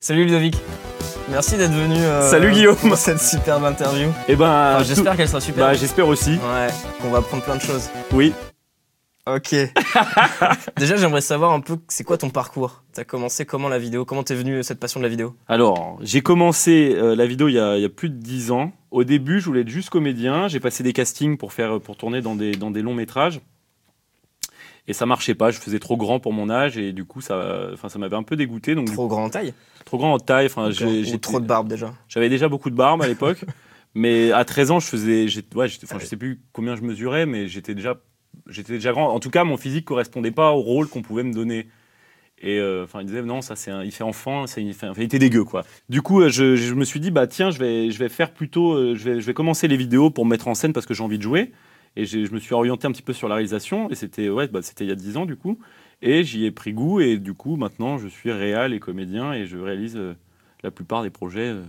Salut Ludovic. Merci d'être venu. euh, Salut, Guillaume. Pour cette superbe interview. Eh ben, Enfin, tout- J'espère qu'elle sera super. Bah, j'espère aussi. Ouais, qu'on va apprendre plein de choses. Oui. Ok. Déjà, j'aimerais savoir un peu, c'est quoi ton parcours? T'as commencé comment la vidéo? Comment t'es venu cette passion de la vidéo? Alors, j'ai commencé euh, la vidéo il y, a, il y a plus de 10 ans. Au début, je voulais être juste comédien. J'ai passé des castings pour faire, pour tourner dans des, dans des longs métrages. Et ça marchait pas. Je faisais trop grand pour mon âge et du coup, ça, enfin, ça m'avait un peu dégoûté. Donc, Trop grand en taille trop grand en taille. Enfin, j'ai- j'étais- trop de barbe déjà J'avais déjà beaucoup de barbe à l'époque, mais à 13 ans, je faisais, ouais, enfin, je sais plus combien je mesurais, mais j'étais déjà, j'étais déjà grand. En tout cas, mon physique correspondait pas au rôle qu'on pouvait me donner. Et euh, enfin, il disait non, ça c'est, il fait enfant, c'est, il, fait, il était dégueu quoi. Du coup, euh, je, je me suis dit bah tiens, je vais, je vais faire plutôt, euh, je vais, je vais commencer les vidéos pour me mettre en scène parce que j'ai envie de jouer. Et je me suis orienté un petit peu sur la réalisation. Et c'était ouais, bah, c'était il y a 10 ans du coup. Et j'y ai pris goût. Et du coup, maintenant, je suis réal et comédien et je réalise euh, la plupart des projets euh,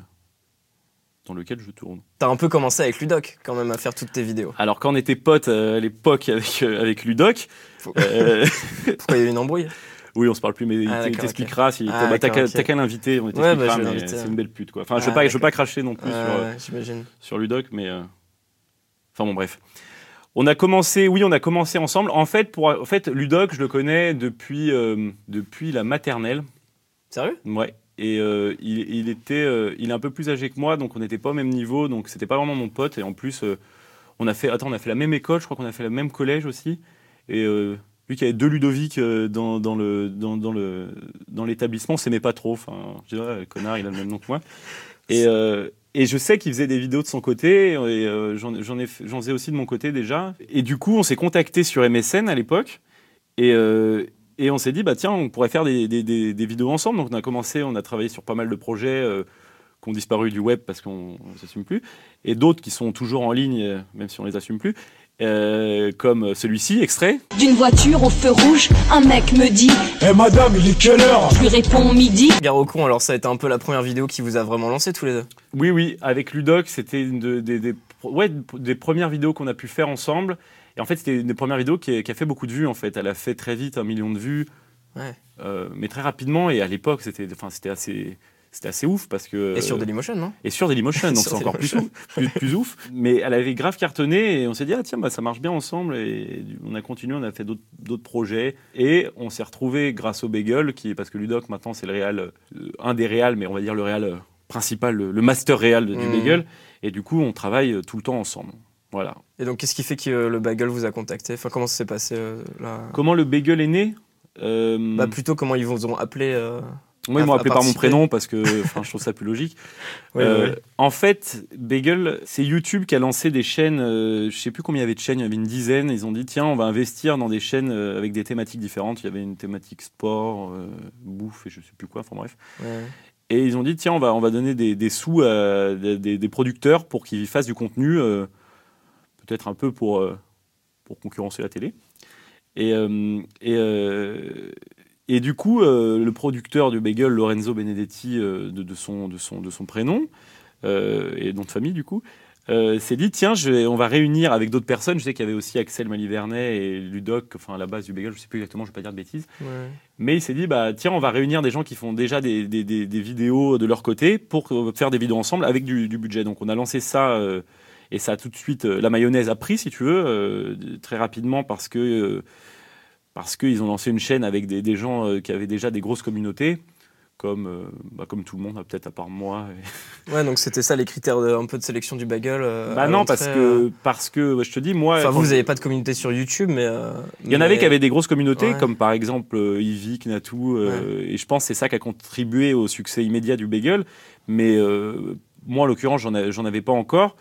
dans lesquels je tourne. T'as un peu commencé avec Ludoc quand même à faire toutes tes vidéos. Alors quand on était potes euh, à l'époque avec, avec Ludoc, Pourquoi il y a eu une embrouille? Oui on se parle plus mais Ah, il t'expliquera si Ah, bah, t'as qu'à ok. t'as qu'à l'inviter, on Ouais, bah, c'est une belle pute quoi. Enfin je Ah, veux pas je veux pas cracher non plus sur, sur Ludoc mais enfin bon bref. On a commencé oui on a commencé ensemble. En fait pour en fait Ludoc je le connais depuis euh, depuis la maternelle. Sérieux? Ouais. Et euh, il, il était, euh, il est un peu plus âgé que moi, donc on n'était pas au même niveau, donc c'était pas vraiment mon pote. Et en plus, on a fait, attends, on a fait la même école, je crois qu'on a fait le même collège aussi. Et vu qu'il y avait deux Ludovic dans, dans le, dans, dans le, dans l'établissement, on s'aimait pas trop. Enfin, je dirais, le connard, il a le même nom que moi. Et, euh, et je sais qu'il faisait des vidéos de son côté, et euh, j'en faisais aussi de mon côté déjà. Et du coup, on s'est contacté sur MSN à l'époque. Et, euh, et on s'est dit, bah tiens, on pourrait faire des, des- vidéos ensemble. Donc on a commencé, on a travaillé sur pas mal de projets euh, qui ont disparu du web parce qu'on ne s'assume plus. Et d'autres qui sont toujours en ligne, même si on les assume plus. Euh, comme celui-ci, extrait. D'une voiture au feu rouge, un mec me dit Eh madame, il est quelle heure? Je lui réponds midi. Gare au con, alors ça a été un peu la première vidéo qui vous a vraiment lancé tous les deux? Oui, oui, avec Ludoc, c'était une de- des, des, ouais, des premières vidéos qu'on a pu faire ensemble. Et en fait, c'était une des premières vidéos qui a, qui a fait beaucoup de vues, en fait. Elle a fait très vite un million de vues, Ouais. euh, mais très rapidement. Et à l'époque, c'était enfin, c'était assez, c'était assez ouf parce que... Et sur euh, Dailymotion, non? Et sur Dailymotion, donc c'est encore plus ouf, plus, plus ouf. Mais elle avait grave cartonné et on s'est dit, ah tiens, bah, ça marche bien ensemble. Et on a continué, on a fait d'autres d'autres projets. Et on s'est retrouvé grâce au Bagel, qui parce que Ludoc maintenant c'est le réal, euh, un des réals, mais on va dire le réal euh, principal, le, le master réal du Mhm. Bagel. Et du coup, on travaille tout le temps ensemble. Voilà. Et donc, qu'est-ce qui fait que euh, le Bagel vous a contacté? Enfin, comment ça s'est passé euh, là? Comment le Bagel est né? Euh, Bah, plutôt comment ils vous ont appelé Moi, ils m'ont appelé par mon prénom parce que enfin, je trouve ça plus logique. ouais, Euh, ouais. En fait, Bagel, c'est YouTube qui a lancé des chaînes. euh, je sais plus combien il y avait de chaînes, il y avait une dizaine. Ils ont dit tiens, on va investir dans des chaînes euh, avec des thématiques différentes. Il y avait une thématique sport, euh, bouffe et je sais plus quoi. Enfin bref. Ouais. Et ils ont dit tiens, on va on va donner des, des sous à des, des- des producteurs pour qu'ils fassent du contenu, euh, peut-être un peu pour euh, pour concurrencer la télé. Et euh, et euh, et du coup, euh, le producteur du bagel, Lorenzo Benedetti, euh, de, de son, de, son, de son prénom, euh, et nom de famille du coup, euh, s'est dit tiens, je vais- on va réunir avec d'autres personnes. Je sais qu'il y avait aussi Axel Malivernet et Ludoc, enfin à la base du bagel, je sais plus exactement, je vais pas dire de bêtises. Ouais. Mais il s'est dit bah tiens, on va réunir des gens qui font déjà des, des, des- des vidéos de leur côté pour faire des vidéos ensemble avec du, du budget. Donc on a lancé ça. et ça a tout de suite, la mayonnaise a pris, si tu veux, très rapidement parce que parce qu'ils ont lancé une chaîne avec des, des gens euh, qui avaient déjà des grosses communautés, comme, euh, bah, comme tout le monde, peut-être à part moi. et- Ouais, donc c'était ça les critères de, un peu de sélection du Bagel. euh, bah non, parce euh. que, parce que ouais, je te dis, moi. Enfin, vous, n'avez pas de communauté sur YouTube, mais. euh, Il y en avait qui avaient des grosses communautés, Ouais. comme par exemple euh, Yvick, Natou, euh, et je pense que c'est ça qui a contribué au succès immédiat du bagel. Mais euh, moi, en l'occurrence, j'en avais pas encore.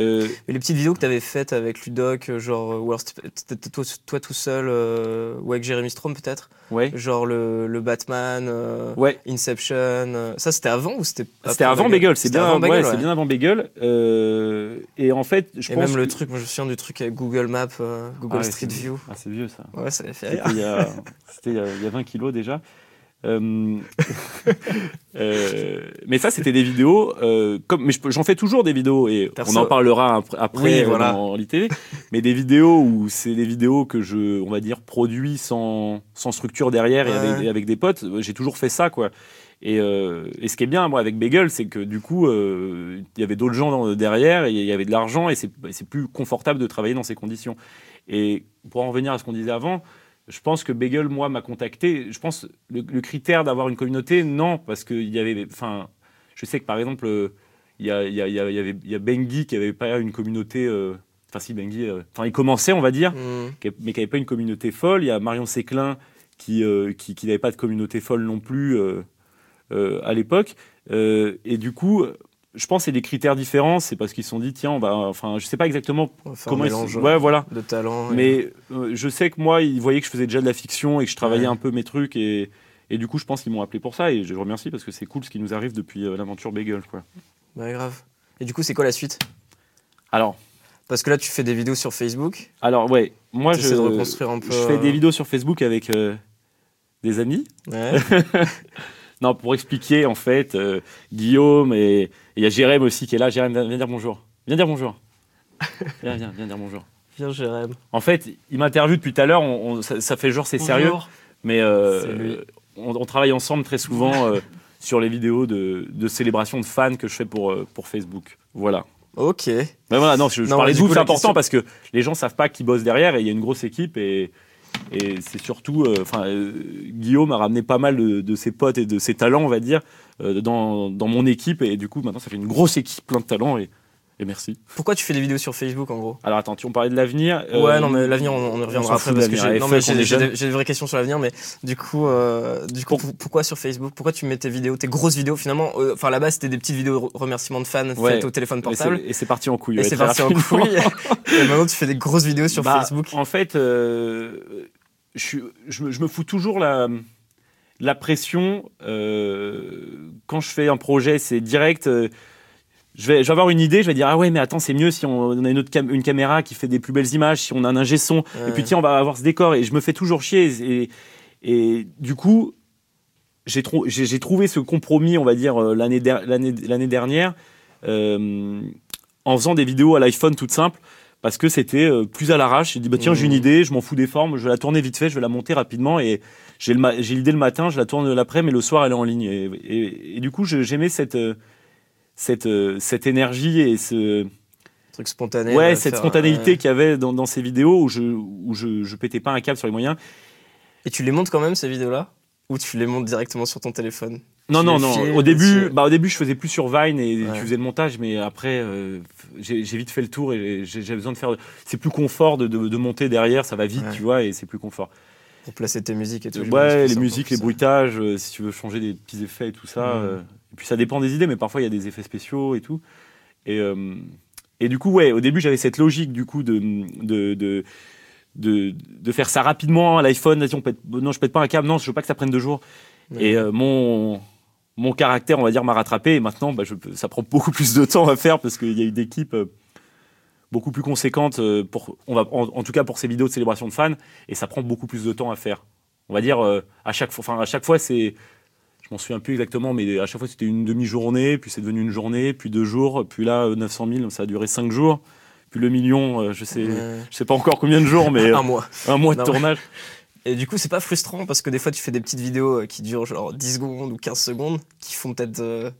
Euh, les petites vidéos que tu avais faites avec Ludoc, euh, genre, euh, ou alors c'était c'était toi, toi tout seul, euh, ou avec Jérémy Strom peut-être, ouais. genre le, le Batman, euh, Ouais, Inception, euh, ça c'était avant ou c'était c'était avant Bagel, c'est bien, avant ouais, ouais. bien avant Bagel. Euh, et en fait, je Et pense même le truc, moi je me souviens du truc avec Google Maps, euh, Google Ah Street View. Ah, c'est vieux ça. Ouais, ça fait C'était il y a, c'était il y a- il y a 20 kilos déjà. Euh, euh, mais ça, c'était des vidéos. euh, comme, mais j'en fais toujours des vidéos et on en parlera ap- après Oui, voilà. dans l'ITV. Mais des vidéos où c'est des vidéos que je, on va dire, produis sans, sans structure derrière et Ouais. avec, et avec des potes. J'ai toujours fait ça, quoi. Et, et ce qui est bien, moi, avec Bagel, c'est que du coup, il y avait d'autres gens dans- derrière, et il y avait de l'argent, et c'est et c'est plus confortable de travailler dans ces conditions. Et pour en revenir à ce qu'on disait avant, je pense que Bagel, moi, m'a contacté. Je pense le, le critère d'avoir une communauté, non, parce qu'il y avait. Enfin, je sais que par exemple, il y a, y, a, il y, a, il y avait- il y a Bengi qui avait pas une communauté. euh, Enfin, si, Bengi. euh, Enfin, il commençait, on va dire, qui- mais qui n'avait pas une communauté folle. Il y a Marion Séclin qui, euh, qui, qui n'avait pas de communauté folle non plus euh, euh, à l'époque. Et du coup, je pense que c'est des critères différents. C'est parce qu'ils se sont dit, tiens, on va. Enfin, je sais pas exactement comment ils mélange Ouais, voilà. de talent. et- Mais euh, je sais que moi, ils voyaient que je faisais déjà de la fiction et que je travaillais Ouais. un peu mes trucs. Et, et du coup, je pense qu'ils m'ont appelé pour ça. Et je remercie parce que c'est cool ce qui nous arrive depuis euh, l'aventure Bagel. Quoi. Bah, grave. Et du coup, c'est quoi la suite? Alors, Parce que là, tu fais des vidéos sur Facebook. alors ouais, moi, je, de reconstruire un peu. je fais euh, des vidéos sur Facebook avec euh, des amis. Ouais. Non, pour expliquer, en fait, euh, Guillaume et il y a Jérém aussi qui est là. Jérém, viens, viens dire bonjour. Viens dire bonjour. Viens, viens, viens dire bonjour. Viens, Jérém. En fait, il m'interviewe depuis tout à l'heure. on- on- ça, ça fait genre c'est sérieux, mais euh, on, on travaille ensemble très souvent euh, sur les vidéos de, de célébration de fans que je fais pour, pour Facebook. Voilà. Ok. Mais voilà, non, je, je Non, parlais de vous, c'est important question- parce que les gens savent pas qui bosse derrière et il y a une grosse équipe et, et c'est surtout, euh, enfin, euh, Guillaume a ramené pas mal de, ses potes et de ses talents, on va dire, euh, dans, dans mon équipe. Et du coup maintenant ça fait une grosse équipe, plein de talents. Et, et merci. Pourquoi tu fais des vidéos sur Facebook en gros? Alors attends, tu on parlait de l'avenir. euh, Ouais, non, mais l'avenir, on, on y reviendra après parce que j'ai des, des vraies questions sur l'avenir, mais du coup, euh, du coup, pour- pourquoi sur Facebook? Pourquoi tu mets tes vidéos, tes grosses vidéos finalement euh, Enfin, là-bas, c'était des petites vidéos remerciements de fans Ouais. faites au téléphone portable. Et c'est parti en couille. Et c'est parti en couille. et maintenant, tu fais des grosses vidéos sur Bah, Facebook. En fait, euh, je, suis- je me, je me fous toujours la, la pression. euh, quand je fais un projet, c'est direct. euh, je, vais, je vais avoir une idée, je vais dire Ah ouais, mais attends, c'est mieux si on, on a une, autre cam- une caméra qui fait des plus belles images, si on a un ingé son. Et puis tiens, on va avoir ce décor. Et je me fais toujours chier. Et, et du coup, j'ai trou- j'ai- j'ai trouvé ce compromis, on va dire, euh, l'année der- l'année l'année dernière, euh, en faisant des vidéos à l'iPhone toutes simples, parce que c'était euh, plus à l'arrache. J'ai dit, bah, tiens, j'ai une Mhm. idée, je m'en fous des formes, je vais la tourner vite fait, je vais la monter rapidement, et j'ai le ma- j'ai l'idée le matin, je la tourne l'après, mais le soir, elle est en ligne. Et, et- et du coup, j'aimais cette, cette, euh, cette énergie et ce, truc spontané. ouais, de cette spontanéité ouais. qu'il y avait dans, dans ces vidéos où je, où je, je pétais pas un câble sur les moyens. Et tu les montes quand même ces vidéos-là? Ou tu les montes directement sur ton téléphone? Non, Tu non, non. filmes, Au début, tu- bah, au début, je faisais plus sur Vine et Ouais. tu faisais le montage, mais après, euh, j'ai vite fait le tour et j'ai j'ai besoin de faire. C'est plus confort de, de, de monter derrière, ça va vite, Ouais. tu vois, et c'est plus confort. Pour placer tes musiques et tout. Ouais, les musiques, les bruitages, euh, si tu veux changer des petits effets et tout ça. Mhm. euh, et puis ça dépend des idées, mais parfois il y a des effets spéciaux et tout. Et, euh, et du coup, ouais, au début j'avais cette logique du coup de, de, de, de, de faire ça rapidement à l'iPhone. Pète- Non, je pète pas un câble, non, je veux pas que ça prenne deux jours. Et euh, mon, mon caractère, on va dire, m'a rattrapé. Et maintenant, bah, je, ça prend beaucoup plus de temps à faire parce qu'il y a une équipe euh, beaucoup plus conséquente, euh, pour, on va, en, en tout cas pour ces vidéos de célébration de fans. Et ça prend beaucoup plus de temps à faire. On va dire, euh, à chaque fois, enfin, à chaque fois, c'est. Je m'en souviens plus exactement, mais à chaque fois, c'était une demi-journée, puis c'est devenu une journée, puis deux jours, puis là, euh, 900 000, ça a duré cinq jours. Puis le million, euh, je sais, je sais pas encore combien de jours, mais euh, Un mois. un mois de Non, tournage. Et du coup, c'est pas frustrant parce que des fois, tu fais des petites vidéos euh, qui durent genre 10 secondes ou 15 secondes, qui font peut-être euh,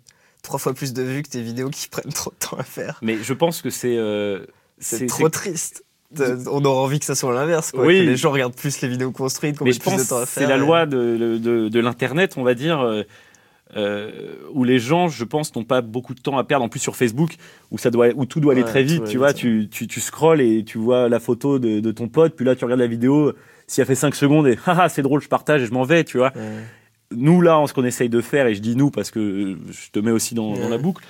trois fois plus de vues que tes vidéos qui prennent trop de temps à faire. Mais je pense que c'est. euh, C'est trop triste. On aurait envie que ça soit l'inverse. Oui. Que les gens regardent plus les vidéos construites, qu'on je plus pense de temps à que faire. c'est la loi de, de, de l'Internet, on va dire, euh, euh, où les gens, je pense, n'ont pas beaucoup de temps à perdre. En plus, sur Facebook, où, ça doit, où tout doit aller Ouais, très vite, tu vois, tu, tu, tu scrolles et tu vois la photo de, de ton pote, puis là, tu regardes la vidéo, si elle fait 5 secondes et haha, c'est drôle, je partage et je m'en vais, tu vois. Ouais. Nous, là, ce qu'on essaye de faire, et je dis nous parce que je te mets aussi dans, dans la boucle,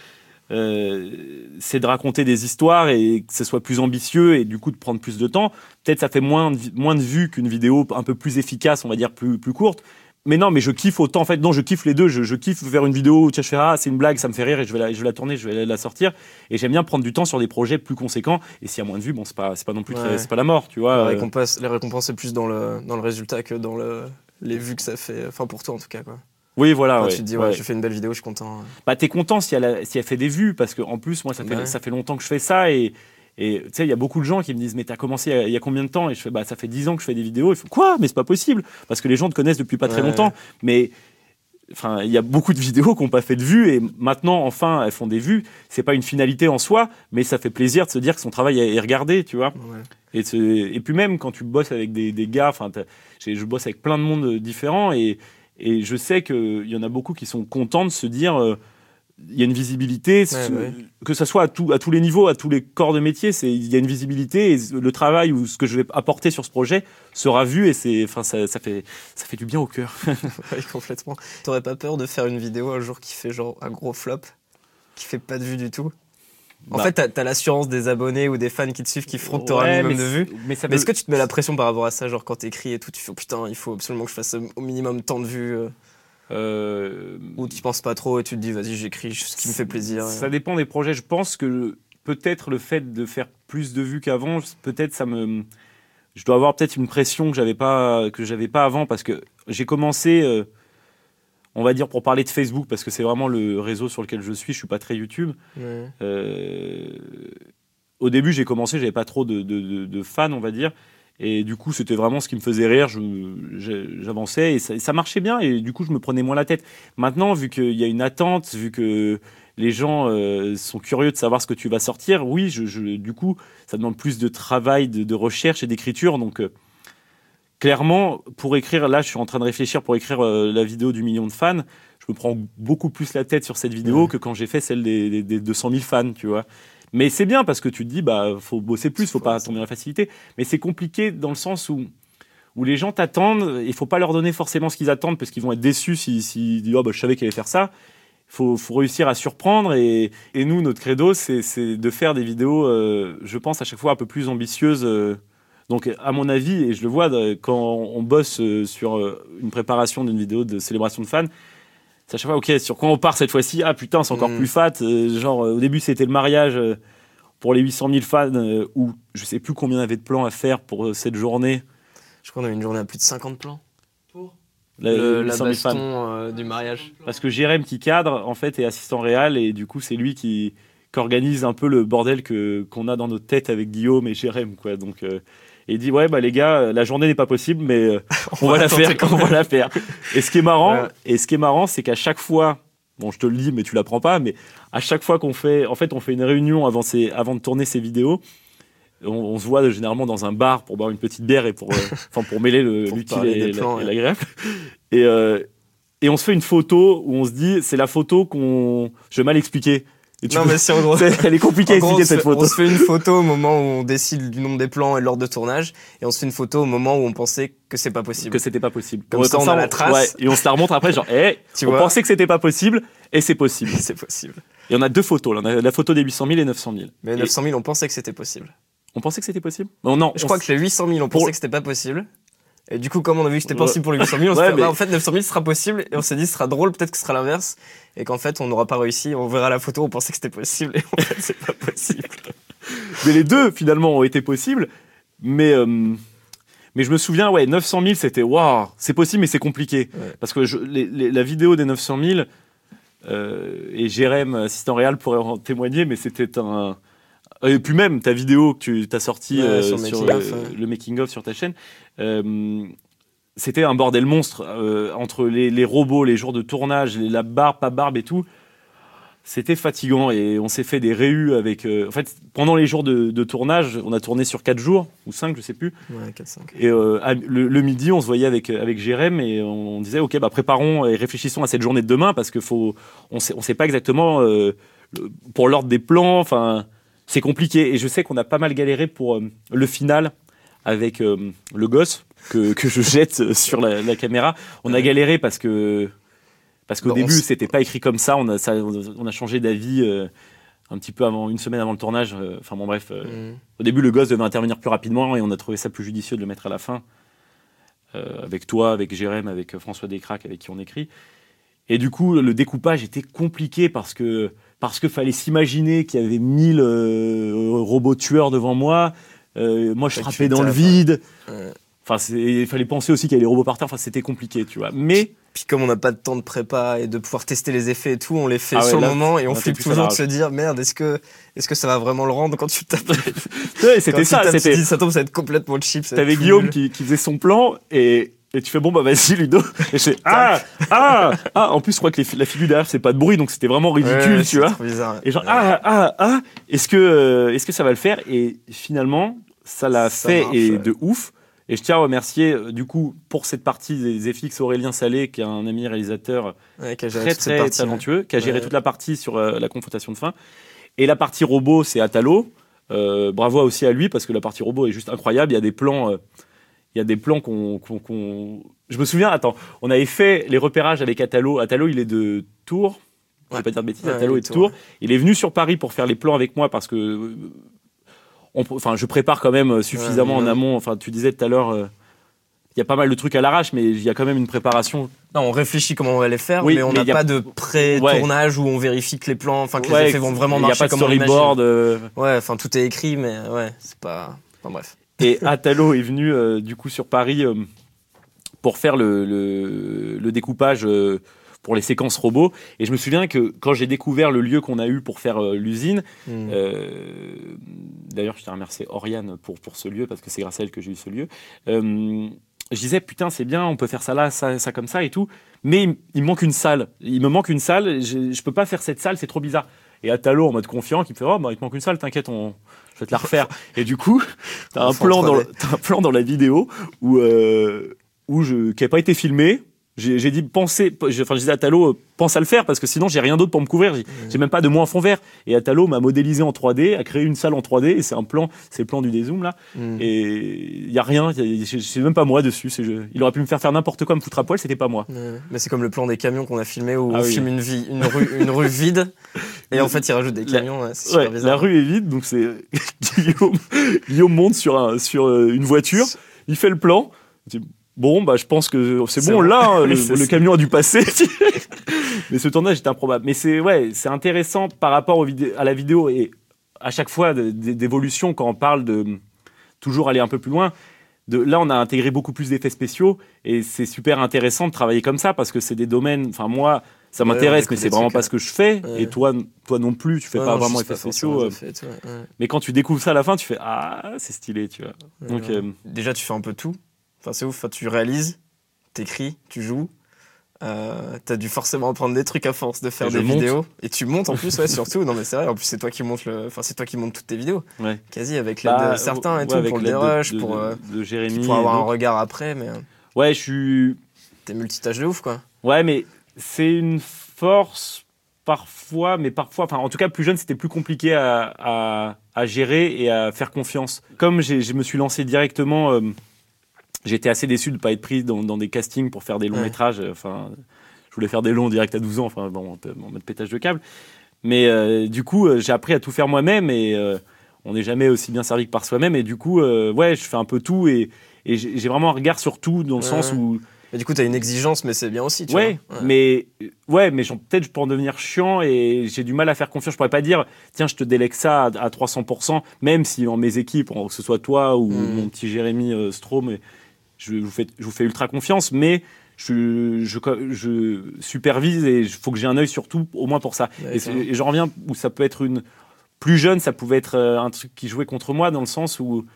euh, c'est de raconter des histoires et que ce soit plus ambitieux et du coup de prendre plus de temps. Peut-être ça fait moins de, moins de vues qu'une vidéo un peu plus efficace, on va dire plus, plus courte. Mais non, mais je kiffe autant. En fait, non, je kiffe les deux. Je, je kiffe faire une vidéo où tiens, je fais ah, c'est une blague, ça me fait rire et je vais la, je vais la tourner, je vais la, la sortir. Et j'aime bien prendre du temps sur des projets plus conséquents. Et s'il y a moins de vues, bon, c'est pas, c'est pas non plus, Ouais. c'est pas la mort, tu vois. La récompense, les récompenses, c'est plus dans le, dans le résultat que dans le, les vues que ça fait. Enfin, pour toi, en tout cas, quoi. Oui, voilà. Quand ouais, tu te dis, ouais, ouais. j'ai fait une belle vidéo, je suis content. bah t'es content si elle, a, si elle fait des vues parce que en plus moi ça fait ça fait longtemps que je fais ça et tu sais il y a beaucoup de gens qui me disent mais t'as commencé il y a- il y, a combien de temps? Et je fais bah ça fait 10 ans que je fais des vidéos ils font quoi? Mais c'est pas possible parce que les gens te connaissent depuis pas très longtemps mais Enfin, il y a beaucoup de vidéos qui n'ont pas fait de vues et maintenant, enfin, elles font des vues. C'est pas une finalité en soi, mais ça fait plaisir de se dire que son travail est regardé, tu vois. Et, puis même quand tu bosses avec des, des gars, enfin, je bosse avec plein de monde différents et, et je sais qu'il y en a beaucoup qui sont contents de se dire euh, il y a une visibilité, ouais. que ce soit à, tout- à tous les niveaux, à tous les corps de métier, c'est il y a une visibilité et le travail ou ce que je vais apporter sur ce projet sera vu et c'est, enfin, ça, ça fait, ça fait du bien au cœur. Ouais, complètement. T'aurais pas peur de faire une vidéo un jour qui fait genre un gros flop, qui fait pas de vues du tout? En Bah. fait, t'as as, l'assurance des abonnés ou des fans qui te suivent qui feront que t'auras Ouais, un minimum de vues. Mais, est-ce que tu te mets la pression par rapport à ça Genre quand t'écris et tout, tu fais oh, putain, il faut absolument que je fasse au minimum tant de vues euh, euh, Ou tu penses pas trop et tu te dis vas-y, j'écris ce qui me fait plaisir. Ça dépend des projets. Je pense que peut-être le fait de faire plus de vues qu'avant, peut-être ça me. Je dois avoir peut-être une pression que j'avais pas que j'avais pas avant parce que j'ai commencé, euh, on va dire pour parler de Facebook parce que c'est vraiment le réseau sur lequel je suis. Je suis pas très YouTube. Ouais. Euh, au début, j'ai commencé, j'avais pas trop de, de- de- de fans, on va dire. Et du coup, c'était vraiment ce qui me faisait rire. J'avançais et ça, ça marchait bien. Et du coup, je me prenais moins la tête. Maintenant, vu qu'il y a une attente, vu que les gens euh, sont curieux de savoir ce que tu vas sortir, oui, je, je- du coup, ça demande plus de travail, de, de recherche et d'écriture. Donc, euh, clairement, pour écrire, là, je suis en train de réfléchir pour écrire euh, la vidéo du million de fans. Je me prends beaucoup plus la tête sur cette vidéo Ouais. que quand j'ai fait celle des, des- des 200 000 fans, tu vois. Mais c'est bien parce que tu te dis, bah, faut bosser plus, faut pas tomber dans la facilité. Mais c'est compliqué dans le sens où, où les gens t'attendent, il faut pas leur donner forcément ce qu'ils attendent parce qu'ils vont être déçus s'ils si, disent, oh, bah, je savais qu'elle allait faire ça. Il faut, faut réussir à surprendre et, et nous, notre credo, c'est c'est de faire des vidéos, euh, je pense, à chaque fois un peu plus ambitieuses. euh. Donc, à mon avis, et je le vois de- quand on bosse euh, sur euh, une préparation d'une vidéo de célébration de fans, c'est à chaque fois, ok, sur quoi on part cette fois-ci? Ah putain, c'est encore Mm. plus fat. euh, genre, euh, au début, c'était le mariage euh, pour les 800 000 fans, euh, où je sais plus combien il y avait de plans à faire pour euh, cette journée. Je crois qu'on a une journée à plus de 50 plans. La, Le- les la 800 000 fans. baston euh, du mariage. Parce que Jérém qui cadre, en fait, est assistant réel, et du coup, c'est lui qui, qui organise un peu le bordel que qu'on a dans notre tête avec Guillaume et Jérém, quoi. Donc, euh, et il dit ouais, bah les gars, euh, la journée n'est pas possible, mais euh, on, va la faire, quand on va la faire. Et ce qui est marrant, Ouais. et ce qui est marrant, c'est qu'à chaque fois, bon, je te le dis, mais tu l'apprends pas, mais à chaque fois qu'on fait, en fait, on fait une réunion avant ces, avant de tourner ces vidéos. On, on se voit généralement dans un bar pour boire une petite bière et pour, euh, enfin, pour mêler l'utile et, la- et ouais. l'agréable. Et, euh, et on se fait une photo où on se dit, c'est la photo qu'on. Je vais mal expliquer. Et tu Non, peux- mais c'est en gros. Elle est compliquée à expliquer on, cette fait, photo. on se fait une photo au moment où on décide du nombre des plans et de l'ordre de tournage, et on se fait une photo au moment où on pensait que c'est pas possible. Que c'était pas possible. Comme ça, on a la trace. ouais, et on se la remontre après, genre, hé, Tu on vois pensait que c'était pas possible, et c'est possible. c'est possible. Et on a deux photos. Là. On a la photo des 800 000 et 900 000. Mais Et 900 000, on pensait que c'était possible. on pensait que c'était possible? Non, non. Je on crois que les 800 000, on Pour- pensait que c'était pas possible. Et du coup, comme on a vu que c'était possible pour les 800 000, on s'est Ouais, dit, mais- bah, en fait, 900 000 sera possible. Et on s'est dit, ce sera drôle, peut-être que ce sera l'inverse. Et qu'en fait, on n'aura pas réussi. On verra la photo, on pensait que c'était possible. Et en fait, c'est pas possible. Mais les deux, finalement, ont été possibles. Mais, euh, mais je me souviens, ouais, 900 000, c'était waouh, c'est possible, mais c'est compliqué. Ouais. Parce que je- les- les- la vidéo des 900 000, euh, et Jérém, assistant réel, pourrait en témoigner, mais c'était un. Et puis même ta vidéo que tu as sortie Ouais, euh, sur sur, le le, making of, sur ta chaîne, euh, c'était un bordel monstre euh, entre les, les robots, les jours de tournage, les- la barbe, pas barbe et tout. C'était fatigant et on s'est fait des réus avec. euh, en fait, pendant les jours de, de tournage, on a tourné sur 4 jours ou 5, je sais plus. Ouais, 4-5. Et euh, à- le, le midi, on se voyait avec, avec Jérém et on, disait Ok, bah, préparons et réfléchissons à cette journée de demain parce qu'il faut. On sait, on sait pas exactement euh, le- pour l'ordre des plans. Enfin, c'est compliqué. Et je sais qu'on a pas mal galéré pour euh, le final avec euh, le gosse que, que je jette sur la, la caméra. On a galéré parce que. Parce qu'au début, c'était pas écrit comme ça. On a, ça, on a changé d'avis euh, un petit peu avant, une semaine avant le tournage. Euh, Enfin bon, bref. euh, Mm. au début, le gosse devait intervenir plus rapidement et on a trouvé ça plus judicieux de le mettre à la fin. Euh, avec toi, avec Jérém, avec euh, François Descraques, avec qui on écrit. Et du coup, le découpage était compliqué parce que parce que fallait s'imaginer qu'il y avait 1000 euh, robots tueurs devant moi. Euh, moi, je Ouais, frappais dans le vide. Ouais. Enfin, il fallait penser aussi qu'il y avait des robots par terre. Enfin, c'était compliqué, tu vois. Mais Puis comme on n'a pas de temps de prépa et de pouvoir tester les effets et tout, on les fait Ah ouais, sur là, le moment et on flippe toujours de se dire merde, est-ce que, est-ce que ça va vraiment le rendre quand tu tapes ouais, c'était ça. C'était ça tombe, ça va être complètement cheap. T'avais Guillaume qui faisait son plan et, Et tu fais bon bah vas-y Ludo. Et je fais ah ah ah. En plus je crois que les- la figure derrière c'est pas de bruit donc c'était vraiment ridicule Ouais, tu vois. trop bizarre. Et genre ah ah ah. Est-ce que euh, est-ce que ça va le faire? Et finalement ça l'a fait marche, et ouais. de ouf. Et je tiens à remercier euh, du coup pour cette partie des FX Aurélien Salé qui est un ami réalisateur Ouais, qui a géré très très partie, talentueux, qui a géré toute la partie sur euh, la confrontation de fin. Et la partie robot, c'est Atalo. Euh, bravo aussi à lui parce que la partie robot est juste incroyable. Il y a des plans, il y a des plans qu'on, qu'on- qu'on- Je me souviens, attends, on avait fait les repérages avec Atalo. Atalo, il est de Tours. Je vais pas dire de bêtises. Ouais, Atalo est de Tours. Tours. Il est venu sur Paris pour faire les plans avec moi parce que, euh, on- enfin, je prépare quand même euh, suffisamment Ouais, en amont. Enfin, tu disais tout à l'heure. euh, il y a pas mal de trucs à l'arrache, mais il y a quand même une préparation Non, on réfléchit comment on va les faire, Oui, mais on n'a a- pas de pré-tournage où on vérifie que les plans, enfin que les effets vont vraiment il y a marcher pas de comme on storyboard. euh, Ouais, enfin tout est écrit, mais ouais, c'est pas. Enfin bref. Et Atalo est venu euh, du coup sur Paris euh, pour faire le, le- le découpage euh, pour les séquences robots. Et je me souviens que quand j'ai découvert le lieu qu'on a eu pour faire l'usine, Hmm. d'ailleurs je tiens à remercier Oriane pour, pour ce lieu parce que c'est grâce à elle que j'ai eu ce lieu. je disais putain c'est bien, on peut faire ça là, ça, ça comme ça et tout, mais il, manque une salle. Il me manque une salle, je, je peux pas faire cette salle, c'est trop bizarre. Et Atalo en mode confiant qui me fait oh bah il te manque une salle, t'inquiète on je vais te la refaire. et du coup t'as un plan dans 3D. le- t'as un plan dans la vidéo où euh, où je qui a pas été filmé. J'ai dit pensez, enfin je disais à Talo euh, pense à le faire parce que sinon j'ai rien d'autre pour me couvrir. J'ai même pas de moi en fond vert. Et Atalo m'a modélisé en 3D, a créé une salle en 3D et c'est un plan, c'est le plan du dézoom là. Hmm. Et il y a rien, c'est même pas moi dessus. je- il aurait pu me faire faire n'importe quoi, me foutre à poil, c'était pas moi. Mais c'est comme le plan des camions qu'on a filmé où Ah on oui. filme une, vie, une, rue, une rue vide et en fait ils rajoutent des La- camions. ouais, c'est super Ouais, la rue est vide, donc c'est Guillaume, Guillaume monte sur un, sur euh, une voiture, il fait le plan. Bon, bah je pense que c'est bon, là, hein, le, camion a dû passer. Mais ce tournage est improbable. Mais c'est ouais, c'est intéressant par rapport à la vidéo et à chaque fois d'évolution quand on parle de toujours aller un peu plus loin. De, là, on a intégré beaucoup plus d'effets spéciaux et c'est super intéressant de travailler comme ça parce que c'est des domaines. Enfin, moi, ça m'intéresse, mais c'est vraiment trucs, pas ce que je fais. Ouais. Et toi, toi non plus, tu fais Ouais, pas non, vraiment effets pas spéciaux. euh, mais quand tu découvres ça à la fin, tu fais ah, c'est stylé, tu vois. Donc, Ouais. euh, Déjà, tu fais un peu tout. Enfin, c'est ouf. Enfin, tu réalises, t'écris, tu joues. Euh, T'as dû forcément apprendre des trucs à force de faire Et des monte. vidéos. Et tu montes en plus, ouais, surtout. Non, mais c'est vrai. En plus, c'est toi qui montes le. Enfin, c'est toi qui montes toutes tes vidéos. ouais. Quasi avec l'aide Bah, de certains et ouais, tout avec pour le dérush, de, pour, euh, de Jérémy. pour et avoir un regard après. Mais euh, Ouais, je suis. t'es multitâche de ouf, quoi. Ouais, mais c'est une force parfois, mais parfois, enfin, en tout cas, plus jeune, c'était plus compliqué à, à, à gérer et à faire confiance. Comme je me suis lancé directement, euh, j'étais assez déçu de ne pas être pris dans, dans des castings pour faire des longs Ouais. métrages. Enfin, je voulais faire des longs direct à 12 ans, enfin, bon, en mode pétage de câble. Mais euh, du coup, euh, j'ai appris à tout faire moi-même et euh, on n'est jamais aussi bien servi que par soi-même. Et du coup, euh, ouais, je fais un peu tout et, et j'ai vraiment un regard sur tout dans le Ouais. sens où Et du coup, t'as une exigence, mais c'est bien aussi, tu ouais, vois. mais ouais, mais peut-être je peux en devenir chiant et j'ai du mal à faire confiance. Je pourrais pas dire tiens, je te délègue ça à, à 300%, même si dans mes équipes, que ce soit toi ou Mm. mon petit Jérémy euh, Strom, je, vous fais, je vous fais ultra confiance, mais je, je, je supervise et il faut que j'ai un œil sur tout, au moins pour ça. Ouais, Et, et j'en reviens où ça peut être une plus jeune, ça pouvait être euh, un truc qui jouait contre moi dans le sens où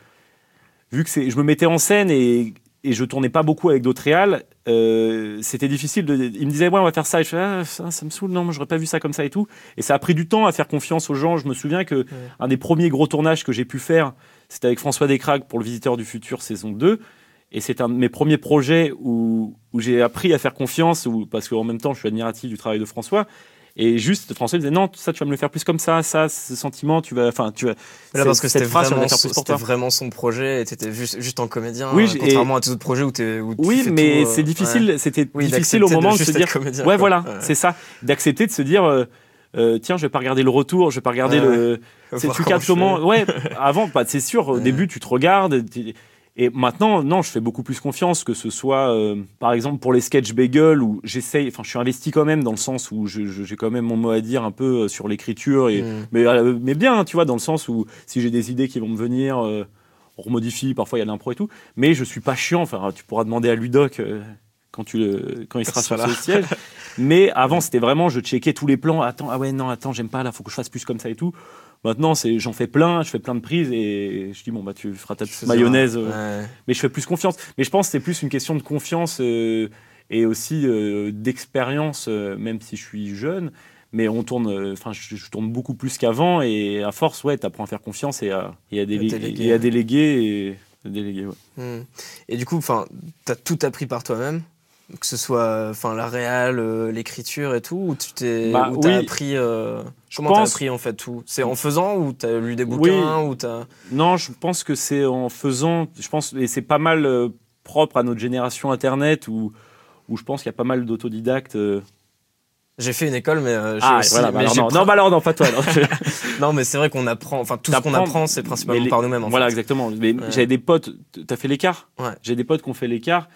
vu que je me mettais en scène et, et je tournais pas beaucoup avec d'autres réals, euh, c'était difficile. De, il me disait ouais on va faire ça, et je fais ah, ça, ça me saoule, non j'aurais pas vu ça comme ça et tout. Et ça a pris du temps à faire confiance aux gens. Je me souviens que un des premiers gros tournages que j'ai pu faire, c'était avec François Descraques pour le Visiteur du Futur saison 2. Et c'est un de mes premiers projets où, où j'ai appris à faire confiance, où, parce qu'en même temps, je suis admiratif du travail de François. Et juste, François me disait non, ça, tu vas me le faire plus comme ça, ça, ce sentiment, tu vas, enfin, tu vas. Là, parce que c'était tu vraiment, c'était vraiment son projet et t'étais juste, juste en comédien. Oui, euh, contrairement à tes autres projets où t'es. tu Oui, fais mais tout, euh, c'est difficile, ouais. c'était Oui, difficile au moment de, juste se dire. comédien, ouais, quoi. voilà, Ouais. c'est ça. D'accepter de se dire. euh, euh, tiens, je vais pas regarder le retour, je vais pas regarder Ouais, le. C'est tu captes comment Ouais, avant, bah, c'est sûr, au Ouais. début, tu te regardes. Et maintenant, non, je fais beaucoup plus confiance, que ce soit, euh, par exemple, pour les sketch bagel, où j'essaye, enfin, je suis investi quand même, dans le sens où j'ai quand même mon mot à dire un peu euh, sur l'écriture, et, Mm. mais, euh, mais bien, tu vois, dans le sens où si j'ai des idées qui vont me venir, euh, on remodifie, parfois il y a de l'impro et tout, mais je suis pas chiant, enfin, tu pourras demander à Ludoc. euh, quand, tu le, quand il sera sur là. siège. Mais avant, c'était vraiment, je checkais tous les plans. Attends, ah ouais, non, attends, j'aime pas, là, faut que je fasse plus comme ça et tout. Maintenant, c'est, j'en fais plein, je fais plein de prises et je dis bon bah tu feras ta petite mayonnaise. euh, ouais. mais je fais plus confiance. Mais je pense que c'est plus une question de confiance euh, et aussi euh, d'expérience, même si je suis jeune. Mais on tourne, enfin, je, je tourne beaucoup plus qu'avant et à force, ouais, t'apprends à faire confiance et à, et à, délé- déléguer, et à ouais. déléguer et à déléguer. ouais. Hmm. Et du coup, enfin, t'as tout appris par toi-même, que ce soit, enfin, la réal, euh, l'écriture et tout, ou tu t'es, Bah, oui. appris. euh, comment t'as appris en fait tout C'est en faisant ou t'as lu des bouquins ou t'as. Non, je pense que c'est en faisant, je pense, et c'est pas mal euh, propre à notre génération Internet où, où je pense qu'il y a pas mal d'autodidactes. J'ai fait une école, mais euh, Ah, aussi. voilà, bah mais alors non, non, bah alors non, pas toi. non. Non, mais c'est vrai qu'on apprend. Enfin, tout ce qu'on apprend, c'est principalement les- par nous-mêmes. Voilà, fait. exactement. Mais Ouais. j'avais des potes, t'as fait l'écart? Ouais. J'ai des potes qui ont fait l'écart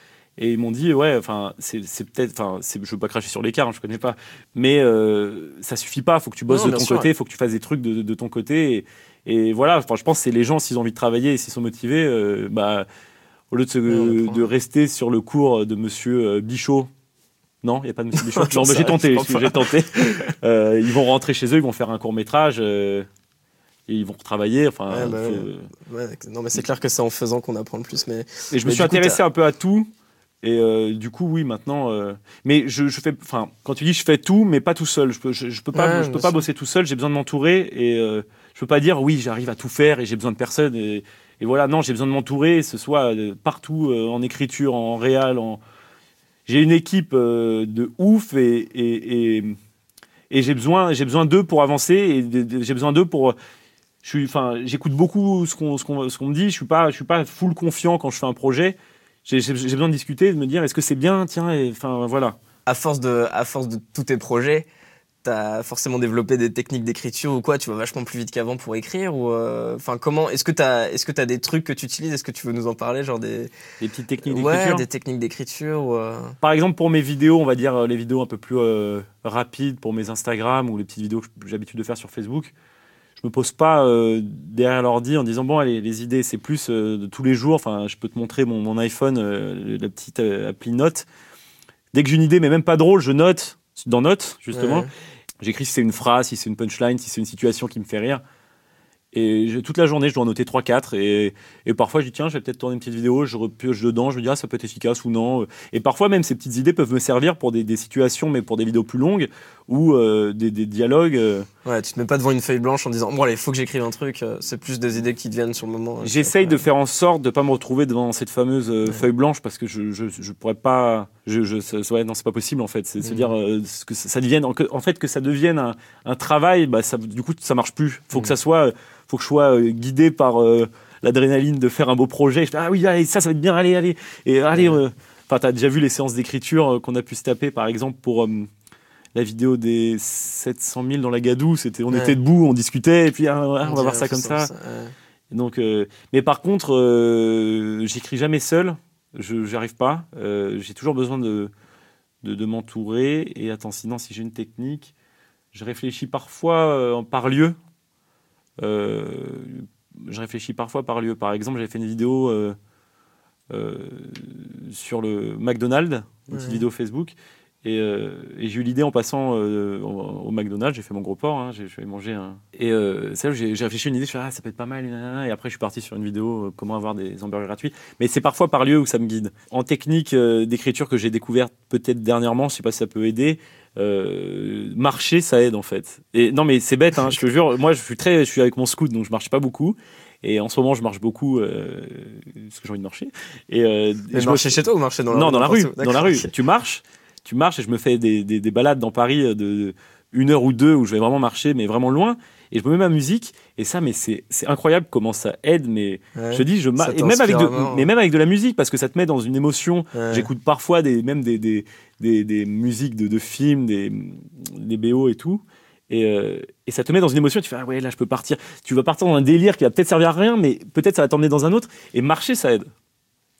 et ils m'ont dit, ouais, enfin, c'est peut-être, enfin, je veux pas cracher sur l'écart, hein, je connais pas, mais euh, ça suffit pas, faut que tu bosses Non, de ton sûr, côté, faut que tu fasses des trucs de, de ton côté. Et, et voilà, enfin, je pense que c'est les gens, s'ils ont envie de travailler et s'ils sont motivés, euh, bah, au lieu de, se- de rester sur le cours de monsieur euh, Bichot, non, il n'y a pas de monsieur Bichot? J'ai tenté, j'ai tenté. Euh, ils vont rentrer chez eux, ils vont faire un court métrage. et ils vont retravailler. Enfin, Ouais, bah faut- ouais. Ouais, non, mais c'est clair que c'est en faisant qu'on apprend le plus. Mais Et je me suis coup, intéressé un peu à tout. Et euh, du coup, oui, maintenant. euh, Mais je, je fais. Enfin, quand tu dis je fais tout, mais pas tout seul. Je peux, je, je peux pas, Ouais, je peux bien pas sûr. bosser tout seul. J'ai besoin de m'entourer. Et euh, je peux pas dire oui, j'arrive à tout faire et j'ai besoin de personne. Et, et voilà, non, j'ai besoin de m'entourer, que ce soit euh, partout, euh, en écriture, en réal. En... J'ai une équipe euh, de ouf et. et, et et j'ai besoin, j'ai besoin d'eux pour avancer et de- de- j'ai besoin d'eux pour. Je suis, enfin, j'écoute beaucoup ce qu'on, ce qu'on, ce qu'on me dit. Je suis pas, je suis pas full confiant quand je fais un projet. J'ai, besoin de discuter, de me dire est-ce que c'est bien, tiens, et, enfin voilà. à force de, à force de tous tes projets, t'as forcément développé des techniques d'écriture ou quoi Tu vas vachement plus vite qu'avant pour écrire ou euh, enfin comment Est-ce que t'as, est-ce que t'as des trucs que tu utilises? Est-ce que tu veux nous en parler, genre des, Les petites techniques ouais, d'écriture? des techniques d'écriture euh, Par exemple, pour mes vidéos, on va dire euh, les vidéos un peu plus euh, rapides pour mes Instagram ou les petites vidéos que j'ai l'habitude de faire sur Facebook. Je me pose pas euh, derrière l'ordi en disant bon allez les idées c'est plus euh, de tous les jours. Enfin je peux te montrer mon, mon iPhone euh, la petite appli note. Dès que j'ai une idée mais même pas drôle je note dans notes justement. ouais. J'écris si c'est une phrase, si c'est une punchline, si c'est une situation qui me fait rire. Et je- toute la journée, je dois en noter 3-4. Et, et parfois, je dis, tiens, je vais peut-être tourner une petite vidéo, je repioche dedans, je me dis, ah, ça peut être efficace ou non. Et parfois, même, ces petites idées peuvent me servir pour des, des situations, mais pour des vidéos plus longues ou euh, des, des dialogues. euh. Ouais, tu te mets pas devant une feuille blanche en disant bon allez, faut que j'écrive un truc. euh, C'est plus des idées qui te viennent sur le moment. J'essaye de faire en sorte de pas me retrouver devant cette fameuse euh, Ouais. feuille blanche parce que je, je, je pourrais pas. Je, je, ça- ouais, non, c'est pas possible en fait. C'est se Mhm. dire euh, que ça devienne. En, fait, que ça devienne un, un travail, bah, ça, du coup, ça marche plus. Faut que Mhm. ça soit. Faut que je sois euh, guidé par euh, l'adrénaline de faire un beau projet. Je ah oui, allez, ça, ça va être bien, allez, allez. Et allez. Euh, Enfin, t'as déjà vu les séances d'écriture euh, qu'on a pu se taper, par exemple, pour. euh, la vidéo des 700 000 dans la gadoue, c'était, on Ouais. était debout, on discutait, et puis ah, ouais, on va voir ça comme ça. ouais. Donc, euh, mais par contre, euh, j'écris jamais seul. Je j'arrive pas. Euh, j'ai toujours besoin de, de, de m'entourer. Et attends, sinon, si j'ai une technique, je réfléchis parfois euh, par lieu. Euh, je réfléchis parfois par lieu. Par exemple, j'avais fait une vidéo sur le McDonald's, une petite vidéo Facebook. Et, euh, et j'ai eu l'idée en passant euh, au, au McDonald's, j'ai fait mon gros porc, hein, je vais manger un. Et euh, c'est là où j'ai réfléchi à une idée, je me suis dit, ah, ça peut être pas mal, et après je suis parti sur une vidéo, comment avoir des hamburgers gratuits. Mais c'est parfois par lieu où ça me guide. En technique d'écriture que j'ai découverte peut-être dernièrement, je sais pas si ça peut aider, euh, marcher ça aide en fait. Et non mais c'est bête, hein, je te jure, moi je suis très, je suis avec mon scoot donc je marche pas beaucoup. Et en ce moment, je marche beaucoup euh, parce que j'ai envie de marcher. Et, euh, Mais et je marcher chez toi ou marcher dans la non, rue dans la rue. Dans la rue. Tu marches, tu marches et je me fais des, des, des balades dans Paris de, de une heure ou deux où je vais vraiment marcher, mais vraiment loin. Et je me mets ma musique. Et ça, mais c'est incroyable comment ça aide. Mais. Ouais. je te dis, je et même avec de, mais même avec de la musique parce que ça te met dans une émotion. Ouais. J'écoute parfois des, même des, des, des, des musiques de, de films, des, des BO et tout. Et, euh, et ça te met dans une émotion. Tu fais, ah ouais, là, je peux partir. Tu vas partir dans un délire qui va peut-être servir à rien, mais peut-être ça va t'emmener dans un autre. Et marcher, ça aide.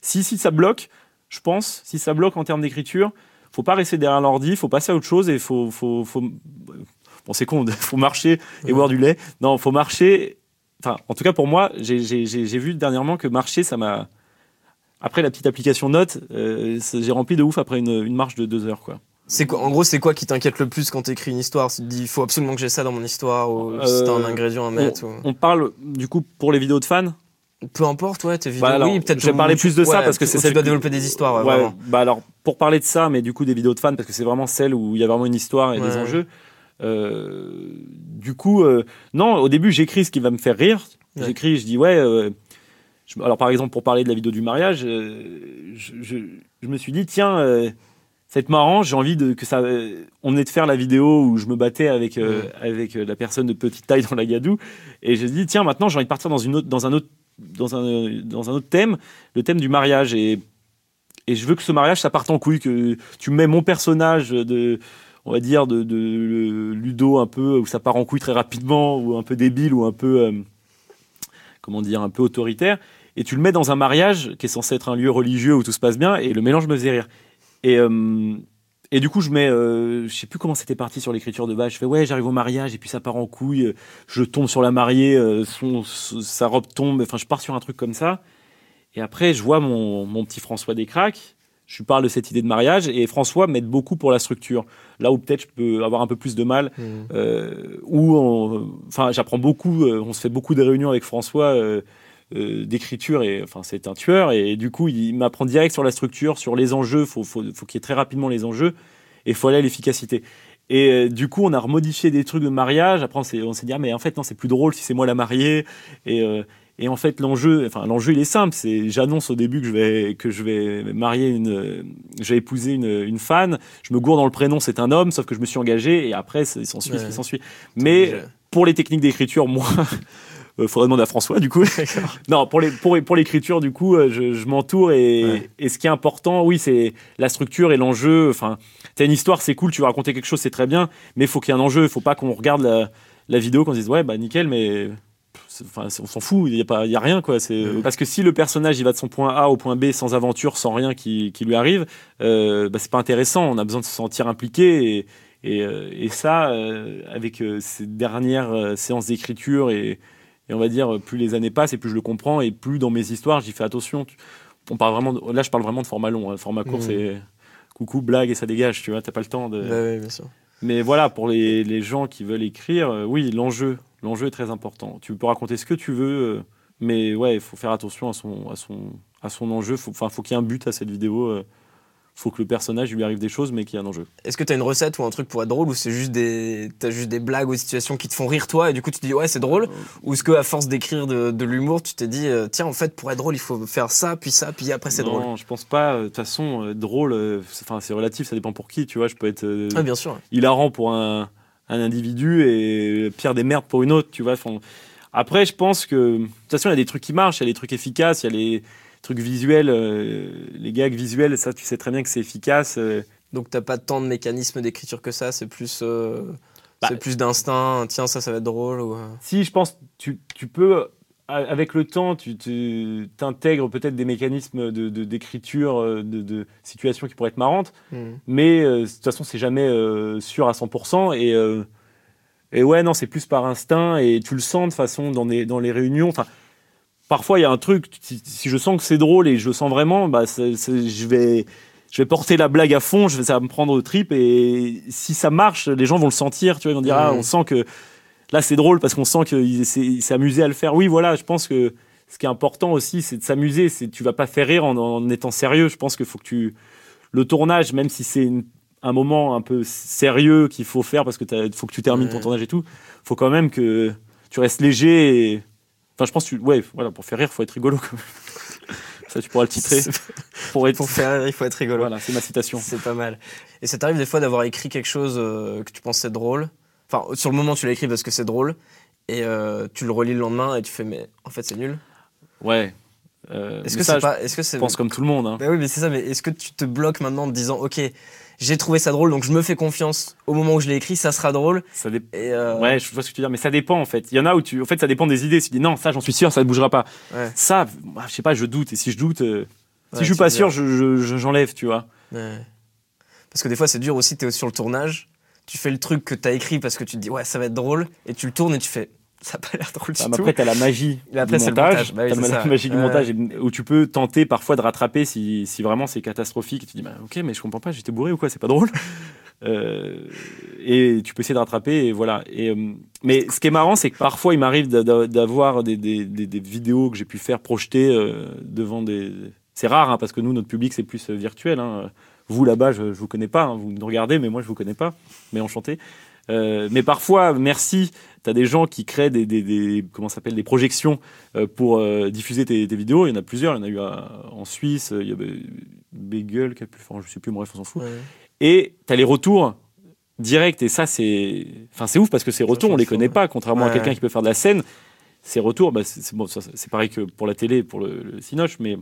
Si, si ça bloque, je pense, si ça bloque en termes d'écriture, faut pas rester derrière l'ordi, faut passer à autre chose et faut, faut, faut... bon, c'est con, faut marcher et Ouais. boire du lait. Non, faut marcher. Enfin, en tout cas pour moi, j'ai- vu dernièrement que marcher, ça m'a. Après la petite application Note, euh, j'ai rempli de ouf après une, une marche de deux heures, quoi. C'est quoi, en gros, c'est quoi qui t'inquiète le plus quand t'écris une histoire? Tu te dis, il faut absolument que j'ai ça dans mon histoire, ou Euh, si t'as un ingrédient à on, mettre. ou- on parle du coup pour les vidéos de fans? Peu importe, ouais, tes vidéos. Bah alors, oui, peut-être. je vais parler tu- plus de ça ouais, parce que c'est tu celle dois qui- développer des histoires, ouais, vraiment. bah alors pour parler de ça, mais du coup des vidéos de fans parce que c'est vraiment celle où il y a vraiment une histoire et des enjeux. Euh, du coup, euh, non, au début j'écris ce qui va me faire rire. J'écris, je dis ouais. euh, je- alors par exemple pour parler de la vidéo du mariage, je, je- je me suis dit tiens, ça va être marrant. J'ai envie de que ça. on venait de faire la vidéo où je me battais avec avec la personne de petite taille dans la gadoue et j'ai dit tiens maintenant j'ai envie de partir dans une autre dans un autre dans un dans un autre thème, le thème du mariage. Et et je veux que ce mariage ça parte en couille que tu mets mon personnage de on va dire de, Ludo un peu où ça part en couille très rapidement ou un peu débile ou un peu euh, comment dire un peu autoritaire. Et tu le mets dans un mariage qui est censé être un lieu religieux où tout se passe bien et le mélange me faisait rire. Et euh, et du coup, je mets, euh, je sais plus comment c'était parti sur l'écriture de base. Je fais ouais, j'arrive au mariage et puis ça part en couille. euh, Je tombe sur la mariée, euh, son, sa robe tombe. Enfin, je pars sur un truc comme ça. Et après, je vois mon, mon petit François Descraques. Je lui parle de cette idée de mariage et François m'aide beaucoup pour la structure. Là où peut-être je peux avoir un peu plus de mal, Hmm. euh, où enfin, j'apprends beaucoup. euh, on se fait beaucoup de réunions avec François. Euh, d'écriture et enfin c'est un tueur et du coup il m'apprend direct sur la structure sur les enjeux. Faut faut, faut qu'il y ait très rapidement les enjeux et faut aller à l'efficacité. Et euh, du coup on a remodifié des trucs de mariage. Après on s'est dit ah, mais en fait non c'est plus drôle si c'est moi la mariée. Et euh, et en fait l'enjeu enfin l'enjeu il est simple. C'est j'annonce au début que je vais que je vais marier une je vais épouser une, une fan je me gourde dans le prénom c'est un homme sauf que je me suis engagé et après il s'ensuit qui s'ensuit. Mais pour les techniques d'écriture moi euh, faudrait demander à François du coup non, pour les pour, pour l'écriture du coup, euh, je, je m'entoure et, Ouais. et ce qui est important, oui, c'est la structure et l'enjeu. Enfin, t'as une histoire, c'est cool, tu veux raconter quelque chose, c'est très bien, mais il faut qu'il y ait un enjeu. Il faut pas qu'on regarde la, la vidéo qu'on se dise ouais bah nickel, mais enfin on s'en fout, il y a pas il y a rien quoi. C'est parce que si le personnage il va de son point A au point B sans aventure, sans rien qui, qui lui arrive, euh, bah, c'est pas intéressant. On a besoin de se sentir impliqué et et, euh, et ça, euh, avec euh, ces dernières séances d'écriture et, et on va dire, plus les années passent et plus je le comprends et plus dans mes histoires, j'y fais attention. On parle vraiment de- là, je parle vraiment de format long. hein. Format court, Mhm. c'est coucou, blague et ça dégage, tu vois, t'as pas le temps de. Ouais, ouais, bien sûr. Mais voilà, pour les, les gens qui veulent écrire, euh, oui, l'enjeu, l'enjeu est très important. Tu peux raconter ce que tu veux, euh, mais ouais, il faut faire attention à son, à son, à son enjeu. Faut- Enfin, faut qu'il y ait un but à cette vidéo. euh, faut que le personnage lui arrive des choses, mais qu'il y ait un enjeu. Est-ce que t'as une recette ou un truc pour être drôle ou c'est juste des t'as juste des blagues ou des situations qui te font rire toi et du coup tu te dis ouais c'est drôle ou est-ce que à force d'écrire de, de l'humour tu t'es dit euh, tiens en fait pour être drôle il faut faire ça puis ça puis après c'est drôle Non, je pense pas. euh, De toute façon, euh, drôle, euh, c'est- enfin, c'est relatif, ça dépend pour qui. Tu vois, je peux être euh, ah bien sûr hilarant pour un, un individu et pire des merdes pour une autre, tu vois. Enfin, après, je pense que de toute façon, il y a des trucs qui marchent, il y a des trucs efficaces, il y a les trucs visuels, euh, les gags visuels, ça, tu sais très bien que c'est efficace. euh. donc t'as pas tant de mécanismes d'écriture que ça c'est plus euh, Bah, c'est plus d'instinct tiens ça ça va être drôle ou Si, je pense, tu, tu peux, avec le temps, tu t'intègres peut-être des mécanismes de- de- d'écriture, euh, de, de situations qui pourraient être marrantes. hmm. Mais euh, de toute façon, c'est jamais euh, sûr à 100%. Et, et ouais, non, c'est plus par instinct. Et tu le sens de façon dans, les dans les réunions. Enfin, parfois, il y a un truc, si, si je sens que c'est drôle et je le sens vraiment, bah, je, vais, je vais porter la blague à fond, je vais, ça va me prendre au trip. Et si ça marche, les gens vont le sentir. Tu vois, ils vont dire, ah, on sent que là, c'est drôle parce qu'on sent qu'il s'est amusé à le faire. Oui, voilà, je pense que ce qui est important aussi, c'est de s'amuser. C'est Tu vas pas faire rire en, en étant sérieux. Je pense qu'il faut que tu. Le tournage, même si c'est un moment un peu sérieux qu'il faut faire parce que faut que tu termines ton tournage et tout, faut quand même que tu restes léger. Et... Enfin, je pense que tu- ouais, voilà, pour faire rire, faut être rigolo. quand même. Ça, tu pourras le titrer. Pour être. pour faire rire il faut être rigolo Voilà, c'est ma citation. C'est pas mal. Et ça t'arrive des fois d'avoir écrit quelque chose euh, que tu pensais drôle? Enfin, sur le moment, tu l'as écrit parce que c'est drôle. Et euh, tu le relis le lendemain et tu fais, mais en fait, c'est nul. Ouais. Euh, Est-ce que c'est pas. Est-ce que c'est. je pense comme tout le monde. hein. Bah oui, mais c'est ça. Mais est-ce que tu te bloques maintenant en te disant, ok, j'ai trouvé ça drôle, donc je me fais confiance. Au moment où je l'ai écrit, ça sera drôle. Ça dé- Et euh, Ouais, je vois ce que tu veux dire, mais ça dépend en fait. Il y en a où tu, en fait, ça dépend des idées. Tu dis non, ça, j'en suis sûr, ça ne bougera pas. ouais, Ça, je sais pas, je doute. Et si je doute, euh, si Ouais, je suis pas sûr, je, je- j'enlève, tu vois. ouais. Parce que des fois, c'est dur aussi. T'es sur le tournage, tu fais le truc que t'as écrit parce que tu te dis, ouais, ça va être drôle, et tu le tournes et tu fais, Ça a pas l'air drôle du tout. après, t'as la magie Et après, du montage. Bah oui, c'est la magie du Ouais. montage et- où tu peux tenter parfois de rattraper si, si vraiment c'est catastrophique. Tu te dis, bah, ok, mais je comprends pas, j'étais bourré ou quoi, c'est pas drôle. Euh, et tu peux essayer de rattraper et voilà. Et, euh, mais ce qui est marrant, c'est que parfois il m'arrive d'a- d'a- d'avoir des, des- des- des vidéos que j'ai pu faire projeter euh, devant des. C'est rare hein, parce que nous, notre public, c'est plus virtuel. hein. Vous là-bas, je, je vous connais pas. hein. Vous nous regardez, mais moi, je vous connais pas. Mais enchanté. Euh, mais parfois, merci, tu as des gens qui créent des, des, des- comment s'appelle, des projections euh, pour euh, diffuser tes, tes vidéos. Il y en a plusieurs. Il y en a eu à- en Suisse. Il y a Be- Beagle qui le plus fort. Je sais plus. Bref, on s'en fout. Ouais. Et tu as les retours directs. Et ça, c'est enfin, c'est ouf parce que ces retours, on les change, connaît pas. Contrairement à quelqu'un qui peut faire de la scène, ces retours, bah, bon, c'est pareil que pour la télé, pour le, le Cinoche. Mais...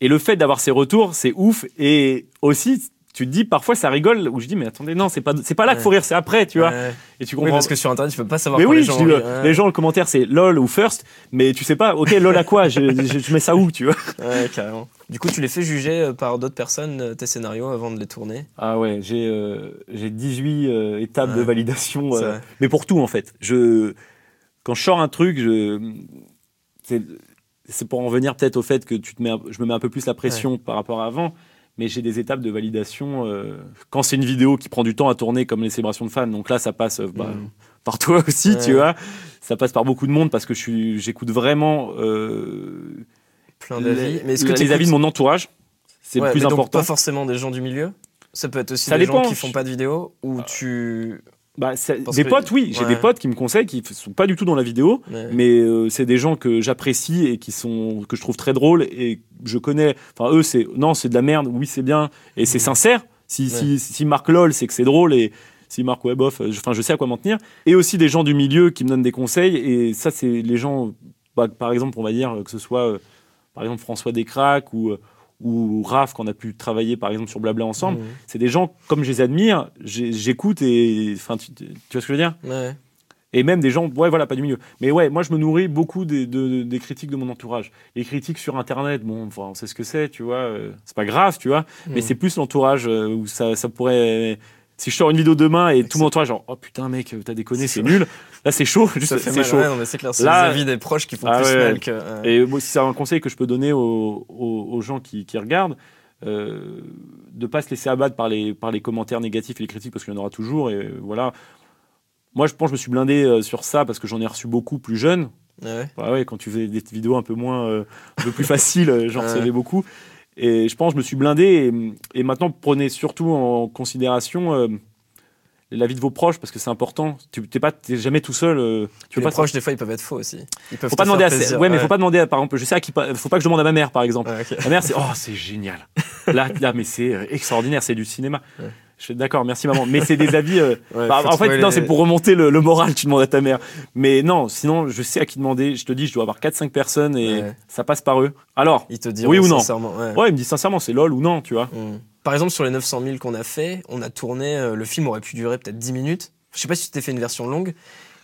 Et le fait d'avoir ces retours, c'est ouf. Et aussi, tu te dis, parfois, ça rigole. Où je dis, mais attendez, non, c'est pas, c'est pas là qu'il faut rire, c'est après, tu vois. Ouais. Et tu Oui, comprends. parce que sur internet, tu peux pas savoir Mais oui, les je gens dis, ont euh. Ouais. les gens, le commentaire, c'est lol ou first, mais tu sais pas, ok, lol à quoi je, je- je mets ça où, tu vois Ouais, carrément. Du coup, tu les fais juger euh, par d'autres personnes, euh, tes scénarios, avant de les tourner? Ah ouais, j'ai euh, j'ai 18 euh, étapes de validation, euh, mais pour tout en fait. Je, quand je sors un truc, je, c'est pour en venir peut-être au fait que tu te mets, je me mets un peu plus la pression par rapport à avant, mais j'ai des étapes de validation. euh, quand c'est une vidéo qui prend du temps à tourner, comme les célébrations de fans, donc là ça passe euh, bah, Mm. par toi aussi, Ouais. tu vois. Ça passe par beaucoup de monde parce que j'écoute vraiment euh, Plein d'avis. Mais est-ce que les avis de mon entourage. C'est Ouais, le plus mais donc important. Pas forcément des gens du milieu. Ça peut être aussi Ça des dépend. gens qui font pas de vidéos ou tu. Bah, des que- potes, oui, j'ai ouais. des potes qui me conseillent, qui f- sont pas du tout dans la vidéo, Ouais. mais euh, c'est des gens que j'apprécie et qui sont que je trouve très drôles et je connais. Enfin, eux, c'est non, c'est de la merde. Oui, c'est bien et c'est sincère. Si si si Marc lol, c'est que c'est drôle et si Marc bof, euh, je- enfin, je sais à quoi m'en tenir. Et aussi des gens du milieu qui me donnent des conseils et ça, c'est les gens. bah, par exemple, on va dire que ce soit euh, par exemple François Descraques ou euh, ou Raph qu'on a pu travailler par exemple sur Blabla ensemble. Mhm. C'est des gens comme je les admire, j'écoute et enfin tu, tu vois ce que je veux dire? Ouais. Et même des gens, ouais, voilà, pas du milieu. Mais ouais, moi, je me nourris beaucoup des, de- des critiques de mon entourage. Les critiques sur Internet, bon, enfin, on sait ce que c'est, tu vois. euh, c'est pas grave, tu vois. Mais Mm. c'est plus l'entourage euh, où ça, ça pourrait. Si je sors une vidéo demain et tout mon entourage, genre, oh putain, mec, t'as déconné, C'est nul. Là, c'est chaud, juste, c'est chaud. Ouais, c'est clair. C'est Là- avis des proches qui font Ah plus ouais. mal que. ouais. Et moi, si c'est un conseil que je peux donner aux, aux- aux gens qui, qui regardent, euh, de pas se laisser abattre par les, par les commentaires négatifs et les critiques, parce qu'il y en aura toujours. Et euh, voilà. Moi, je pense que je me suis blindé euh, sur ça parce que j'en ai reçu beaucoup plus jeune. Ouais. Ouais, ouais, quand tu fais des vidéos un peu moins, euh, un peu plus faciles, euh, j'en recevais beaucoup. Et je pense je me suis blindé. Et, et maintenant, prenez surtout en considération euh, la vie de vos proches parce que c'est important. Tu pas, t'es jamais tout seul. euh, tu Les pas proches, des fois, ils peuvent être faux aussi. Ils peuvent faut pas demander à, plaisir. ouais, mais faut pas demander à, par exemple, je sais à qui, faut pas que je demande à ma mère, par exemple. Ouais, ok. Ma mère, c'est, oh, c'est génial. Là, là, mais c'est euh, extraordinaire, c'est du cinéma. Je suis d'accord, merci maman. Mais c'est des avis. euh, Ouais, bah, en fait, non, c'est pour remonter le, le moral, tu demandes à ta mère. Mais non, sinon, je sais à qui demander. Je te dis, je dois avoir 4-5 personnes et Ouais. ça passe par eux. Alors, Ils te diront Oui ou non sincèrement. Ouais. ouais, il me dit sincèrement, c'est lol ou non, tu vois. Mm. Par exemple, sur les 900 000 qu'on a fait, on a tourné, euh, le film aurait pu durer peut-être 10 minutes. Je sais pas si tu t'es fait une version longue.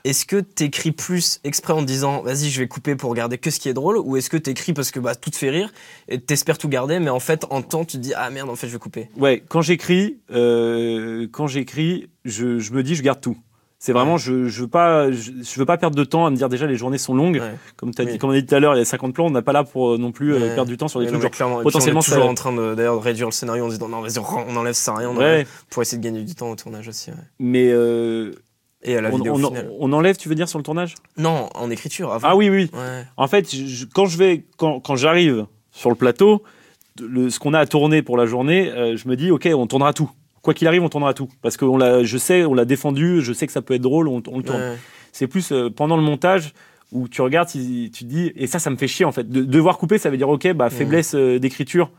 Est-ce que t'écris plus exprès en te disant vas-y je vais couper pour garder que ce qui est drôle ou est-ce que t'écris parce que bah tout te fait rire et t'espères tout garder mais en fait en temps tu te dis ah merde en fait je vais couper. Ouais, quand j'écris, euh, quand j'écris, je, je me dis, je garde tout. C'est vraiment, je, je veux pas, je, je veux pas perdre de temps à me dire déjà les journées sont longues. Ouais. Comme, as Oui. dit, comme on a dit tout à l'heure, il y a 50 plans, on n'a pas là pour euh, non plus euh, perdre du temps sur des trucs non, genre. potentiellement, on est toujours ça- en train de d'ailleurs de réduire le scénario en disant non vas-y on enlève ça rien on enlève pour essayer de gagner du temps au tournage aussi. mais euh, Et à la on, vidéo on- finale. on enlève, tu veux dire, sur le tournage Non en écriture avant. Ah oui, oui. Ouais. En fait, je- quand je vais, quand, quand j'arrive sur le plateau, le, ce qu'on a à tourner pour la journée, euh, je me dis, ok, on tournera tout. Quoi qu'il arrive, on tournera tout. Parce que on l'a, je sais, on l'a défendu, je sais que ça peut être drôle, on, on le tourne. Ouais. C'est plus euh, pendant le montage où tu regardes, si- tu te dis, et ça, ça me fait chier en fait. De, devoir couper, ça veut dire, ok, bah, faiblesse euh, d'écriture.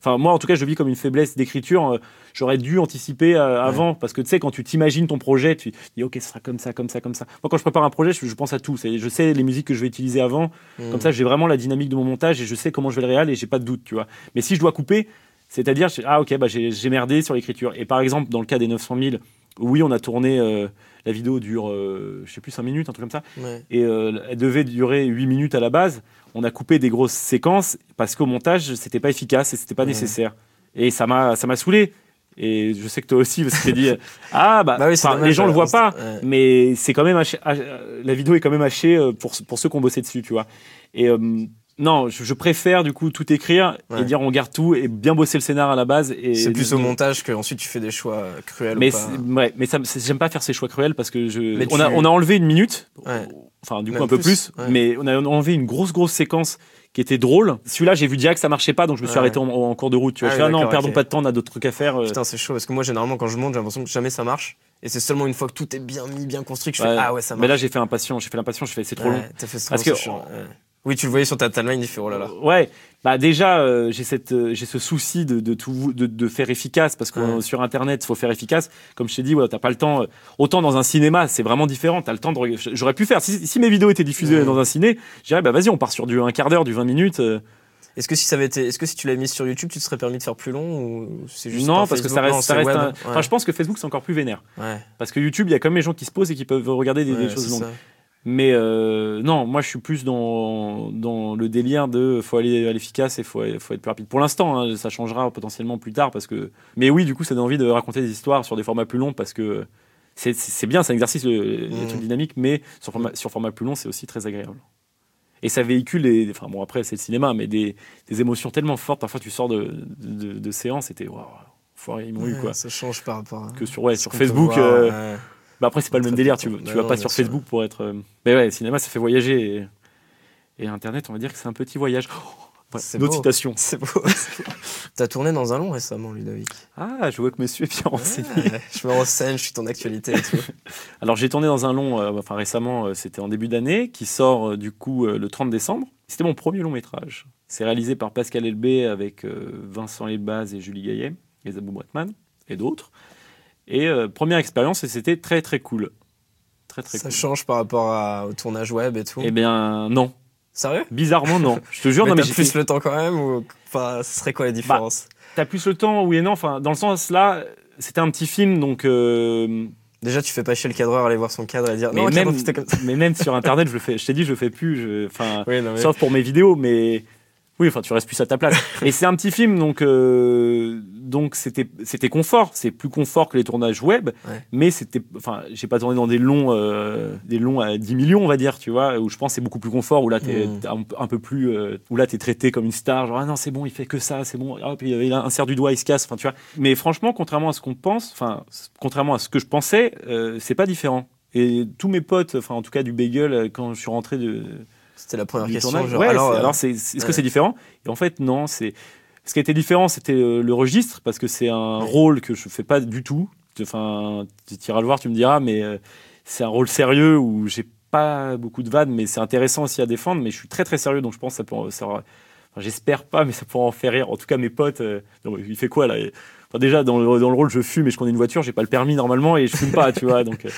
Enfin, moi, en tout cas, je le vis comme une faiblesse d'écriture. Euh, J'aurais dû anticiper euh, avant, parce que tu sais, quand tu t'imagines ton projet, tu dis, ok, ce sera comme ça, comme ça, comme ça. Moi, quand je prépare un projet, je, je pense à tout. Je sais les musiques que je vais utiliser avant. Mm. Comme ça, j'ai vraiment la dynamique de mon montage et je sais comment je vais le réal et j'ai pas de doute, tu vois. Mais si je dois couper, c'est-à-dire, ah ok, bah, j'ai merdé sur l'écriture. Et par exemple, dans le cas des 900 000, oui, on a tourné, euh, la vidéo dure, euh, je sais plus, 5 minutes, un truc comme ça Ouais. et elle devait durer 8 minutes à la base. On a coupé des grosses séquences parce qu'au montage, c'était pas efficace et c'était pas Ouais. nécessaire. Et ça m'a ça m'a saoulé. Et je sais que toi aussi, parce que tu dit Ah, bah, Bah oui, dommage, les gens le voient pas, ouais. mais c'est quand même haché- hach- la vidéo est quand même hachée euh, pour, pour ceux qui ont bossé dessus, tu vois. Et euh, non, je, je préfère du coup tout écrire Ouais. et dire on garde tout et bien bosser le scénar à la base. Et C'est plus au montage que ensuite tu fais des choix cruels Mais ou pas. ouais, mais ça, j'aime pas faire ces choix cruels parce que je. Mais on, a, on a enlevé une minute, Ouais. enfin du coup Même un peu plus, plus, ouais. mais on a enlevé une grosse grosse séquence qui était drôle. Celui-là, j'ai vu direct que ça marchait pas, donc je me suis Ouais. arrêté en, en cours de route. Tu vois, Ah je oui, fais, ah non, perdons pas de temps, on a d'autres trucs à faire. euh. Putain, c'est chaud parce que moi, généralement, quand je monte, j'ai l'impression que jamais ça marche. Et c'est seulement une fois que tout est bien mis, bien construit que je fais. Ah ouais, ça marche. mais là, j'ai fait impatient, j'ai fait l'impatient, je fais c'est trop Ouais, long. Fait Parce que-. Oui, tu le voyais sur ta timeline, il fait oh là là. Ouais, bah déjà euh, j'ai cette euh, j'ai ce souci de de tout de, de faire efficace parce que Ouais. euh, sur internet faut faire efficace. Comme je t'ai dit, ouais, t'as pas le temps. euh, autant dans un cinéma, c'est vraiment différent. T'as le temps de. J'aurais pu faire si, si mes vidéos étaient diffusées Ouais. dans un ciné, je dirais bah vas-y, on part sur du un quart d'heure, du 20 minutes. euh. Est-ce que si ça avait été, est-ce que si tu l'avais mis sur YouTube, tu te serais permis de faire plus long ou c'est juste non, par parce que Facebook? ça reste, Non, ça reste un- Ouais. Enfin, je pense que Facebook c'est encore plus vénère Ouais, parce que YouTube, il y a quand même les gens qui se posent et qui peuvent regarder des, choses longues. ça. Mais euh, non, moi je suis plus dans, dans le délire de faut aller à l'efficace et faut, faut être plus rapide. Pour l'instant, hein, ça changera potentiellement plus tard parce que. Mais oui, du coup, ça donne envie de raconter des histoires sur des formats plus longs parce que c'est- bien, c'est un exercice, Mhm. trucs dynamiques, mais sur format, sur format plus long, c'est aussi très agréable. Et ça véhicule, des, enfin bon, après c'est le cinéma, mais des, des émotions tellement fortes. Parfois, tu sors de, de, de séance et t'es waouh, foiré, ils m'ont eu Ouais, quoi. Ça change par rapport à. Que sur, ouais, sur Facebook. voir, euh, ouais. Bah après, c'est pas le même délire. Tu, tu temps. vas pas sur. Facebook pour être. euh, Mais ouais, cinéma, ça fait voyager. Et, et Internet, on va dire que c'est un petit voyage. Oh, D'autres beau. citations. C'est beau. T'as tourné dans un long récemment, Ludovic. Ah, je vois que monsieur est bien renseigné. Je me renseigne, je suis ton actualité et tout. Alors, j'ai tourné dans un long, euh, enfin récemment, euh, c'était en début d'année, qui sort euh, du coup le 30 décembre. C'était mon premier long métrage. C'est réalisé par Pascal Elbé avec Vincent Elbaz et Julie Gaillet, et Zabou Bretman et d'autres. Et euh, première expérience, et c'était très très cool. Très très Ça cool. change par rapport à- au tournage web et tout. Eh bien, non. Sérieux? Bizarrement, non. Je te jure, Mais non, mais j'ai plus le temps quand même ou enfin, ce serait quoi la différence? T'as plus le temps, oui et non. Enfin, dans le sens là, c'était un petit film, donc. euh, Déjà, tu fais pas chier le cadreur à aller voir son cadre et dire mais, non, même, c'était comme ça. mais même sur Internet, je le fais. Je t'ai dit, je le fais plus. je- Enfin, Oui, non, mais- sauf pour mes vidéos, mais oui, enfin, tu restes plus à ta place. et c'est un petit film, donc euh, donc c'était c'était confort. C'est plus confort que les tournages web, Ouais. mais c'était. Enfin, j'ai pas tourné dans des longs euh, des longs à 10 millions, on va dire, tu vois, où je pense c'est beaucoup plus confort, où là t'es Mm. t'es un, un peu plus, euh, où là t'es traité comme une star, genre ah non c'est bon, il fait que ça, c'est bon, puis il insère du doigt, il se casse, enfin tu vois. Mais franchement, contrairement à ce qu'on pense, enfin contrairement à ce que je pensais, c'est pas différent. Et tous mes potes, enfin en tout cas du bagel, quand je suis rentré de, C'était la première question. tournage, genre, ouais, alors, euh, alors est-ce ouais. que c'est différent? Et en fait non, c'est ce qui a été différent, c'était euh, le registre parce que c'est un Ouais. rôle que je fais pas du tout. Enfin, tu iras le voir, tu me diras, mais euh, c'est un rôle sérieux où j'ai pas beaucoup de vannes, mais c'est intéressant aussi à défendre. Mais je suis très très sérieux, donc je pense que ça peut, ça aura- enfin, j'espère pas, mais ça pourra en faire rire. En tout cas, mes potes, euh, non, il fait quoi là? Enfin, Déjà dans le, dans le rôle, je fume et je conduis une voiture, j'ai pas le permis normalement et je fume pas, tu vois. Donc, euh,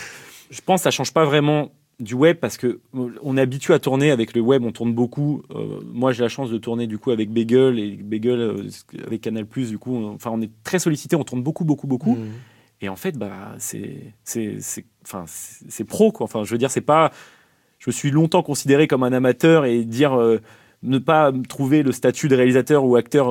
je pense que ça change pas vraiment du web parce que euh, on est habitué à tourner avec le web, on tourne beaucoup. Euh, moi, j'ai la chance de tourner du coup avec Bagel et Bagel euh, avec Canal du coup. on- Enfin, on est très sollicité, on tourne beaucoup, beaucoup, beaucoup. mm. Et en fait, bah, c'est, c'est, enfin, c'est pro, quoi. Enfin, je veux dire, c'est pas. Je me suis longtemps considéré comme un amateur et dire euh, ne pas trouver le statut de réalisateur ou acteur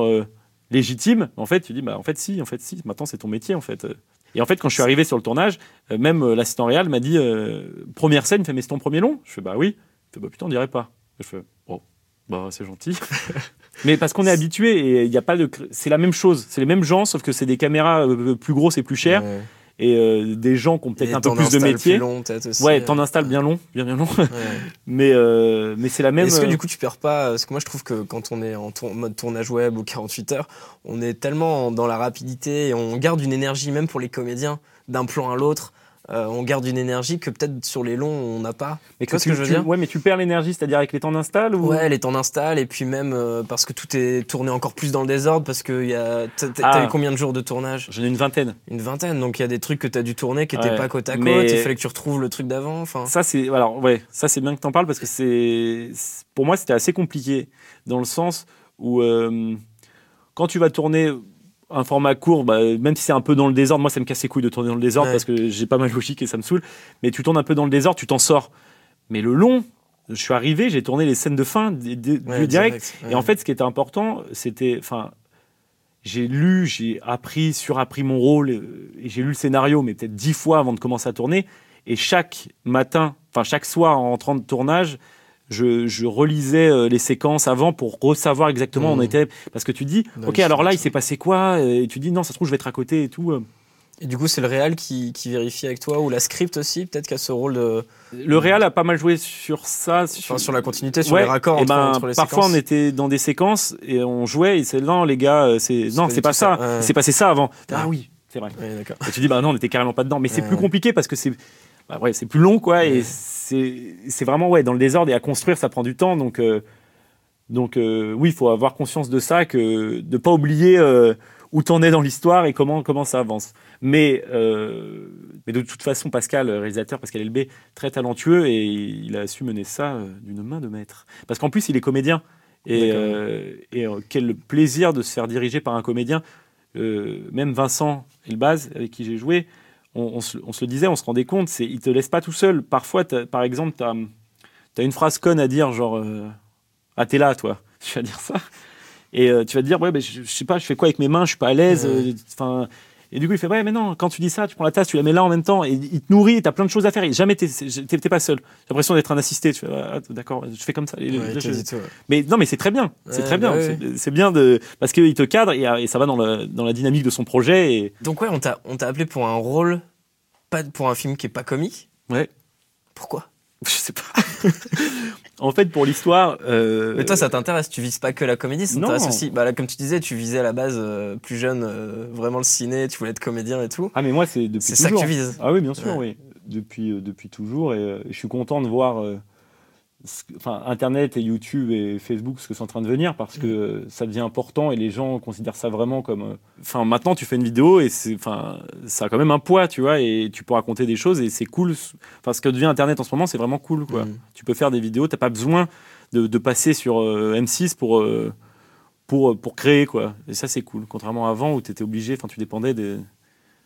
légitime. En fait, tu dis, bah, en fait, si, en fait, si. Maintenant, c'est ton métier, en fait. Et en fait, quand je suis arrivé sur le tournage, euh, même euh, l'assistant réal m'a dit euh, première scène, il fait mais c'est ton premier long Je fais bah oui. Il fait bah putain, on dirait pas. Je fais oh bah c'est gentil. mais parce qu'on est habitué et il y a pas de, c'est la même chose, c'est les mêmes gens sauf que c'est des caméras plus grosses et plus chères Ouais. Et euh, des gens qui ont peut-être un peu plus de métier. plus long, peut-être aussi, ouais, euh. t'en installes bien long, bien bien long. Ouais. mais euh, mais c'est la même. Est-ce que du coup tu perds pas Parce que moi je trouve que quand on est en tour- mode tournage web ou 48 heures, on est tellement dans la rapidité et on garde une énergie, même pour les comédiens, d'un plan à l'autre. Euh, on garde une énergie que peut-être sur les longs on n'a pas. mais tu vois ce que je veux tu- dire Ouais, mais tu perds l'énergie, c'est-à-dire avec les temps d'install ou Ouais, les temps d'install et puis même euh, parce que tout est tourné encore plus dans le désordre parce que y a... t'as Ah. t'as eu combien de jours de tournage? J'en ai une vingtaine. Une vingtaine. Donc il y a des trucs que t'as dû tourner qui étaient Ouais, pas côte à côte. mais- Il fallait que tu retrouves le truc d'avant. Enfin, Ça c'est alors ouais, ça c'est bien que t'en parles parce que c'est c'est- pour moi c'était assez compliqué dans le sens où euh, quand tu vas tourner un format court, bah, même si c'est un peu dans le désordre, moi ça me casse les couilles de tourner dans le désordre Ouais. parce que j'ai pas ma logique et ça me saoule. Mais tu tournes un peu dans le désordre, tu t'en sors. Mais le long, je suis arrivé, j'ai tourné les scènes de fin ouais, direct. ouais. Et en fait, ce qui était important, c'était, enfin, j'ai lu, j'ai appris, surappris mon rôle, euh, et j'ai lu le scénario, mais peut-être dix fois avant de commencer à tourner. Et chaque matin, enfin chaque soir en rentrant de tournage, je, je relisais euh, les séquences avant pour savoir exactement où on Mhm. était. Parce que tu dis, Dans ok, alors là, il s'est passé quoi? Et tu dis, non, ça se trouve, je vais être à côté et tout. euh. Et du coup, c'est le réal qui, qui vérifie avec toi, ou la script aussi, peut-être a ce rôle de. Le Real a pas mal joué sur ça. Enfin, sur la continuité, sur Ouais, les raccords et entre, ben, entre les parfois séquences. on était dans des séquences et on jouait et c'est non les gars euh, c'est non c'est pas ça, ouais. s'est passé ça avant ah oui c'est vrai et tu dis bah non on était carrément pas dedans mais c'est plus compliqué parce que c'est bah, ouais, c'est plus long quoi et c'est vraiment ouais dans le désordre et à construire ça prend du temps donc euh, donc euh, oui il faut avoir conscience de ça que de pas oublier euh, où t'en es dans l'histoire et comment comment ça avance. Mais euh, mais de toute façon Pascal réalisateur Pascal Elbé très talentueux et il a su mener ça d'une main de maître. Parce qu'en plus il est comédien et, et quel plaisir de se faire diriger par un comédien même Vincent Elbaz avec qui j'ai joué on, on se, on se le disait on se rendait compte c'est il te laisse pas tout seul. Parfois par exemple tu as, une phrase conne à dire genre euh, ah t'es là toi. Tu vas dire ça. Et euh, tu vas te dire ouais ben, je, je sais pas je fais quoi avec mes mains? Je suis pas à l'aise euh, enfin et du coup, il fait Ouais, mais non, quand tu dis ça, tu prends la tasse, tu la mets là en même temps, et il te nourrit, et t'as plein de choses à faire, et jamais t'es pas seul. J'ai l'impression d'être un assisté, tu fais Ah, D'accord, je fais comme ça. Et Ouais, là, il je- t'a dit tout, ouais. Mais non, mais c'est très bien, c'est Ouais, très bien. ouais. C'est- bien de. Parce qu'il te cadre, et, et ça va dans, le- dans la dynamique de son projet, et Donc, ouais, on t'a on t'a appelé pour un rôle, pas pour un film qui est pas comique. ouais, Pourquoi? Je sais pas. en fait, pour l'histoire. euh, Mais toi, ça t'intéresse, tu vises pas que la comédie, ça non. t'intéresse aussi. Bah, là, comme tu disais, tu visais à la base euh, plus jeune, euh, vraiment le ciné, tu voulais être comédien et tout. Ah, mais moi, c'est depuis C'est ça que toujours. tu vises. Ah oui, bien sûr, Ouais. oui. Depuis, depuis toujours. Et je suis content de voir enfin, Internet et YouTube et Facebook ce que c'est en train de devenir parce que euh, ça devient important et les gens considèrent ça vraiment comme. euh, Enfin, maintenant, tu fais une vidéo et c'est, enfin, ça a quand même un poids, tu vois, et tu peux raconter des choses et c'est cool. Enfin, ce que devient Internet en ce moment, c'est vraiment cool, quoi. Mhm. Tu peux faire des vidéos, t'as pas besoin de, de passer sur euh, M6 pour. euh, pour, pour créer quoi et ça c'est cool contrairement à avant où tu étais obligé enfin tu dépendais des,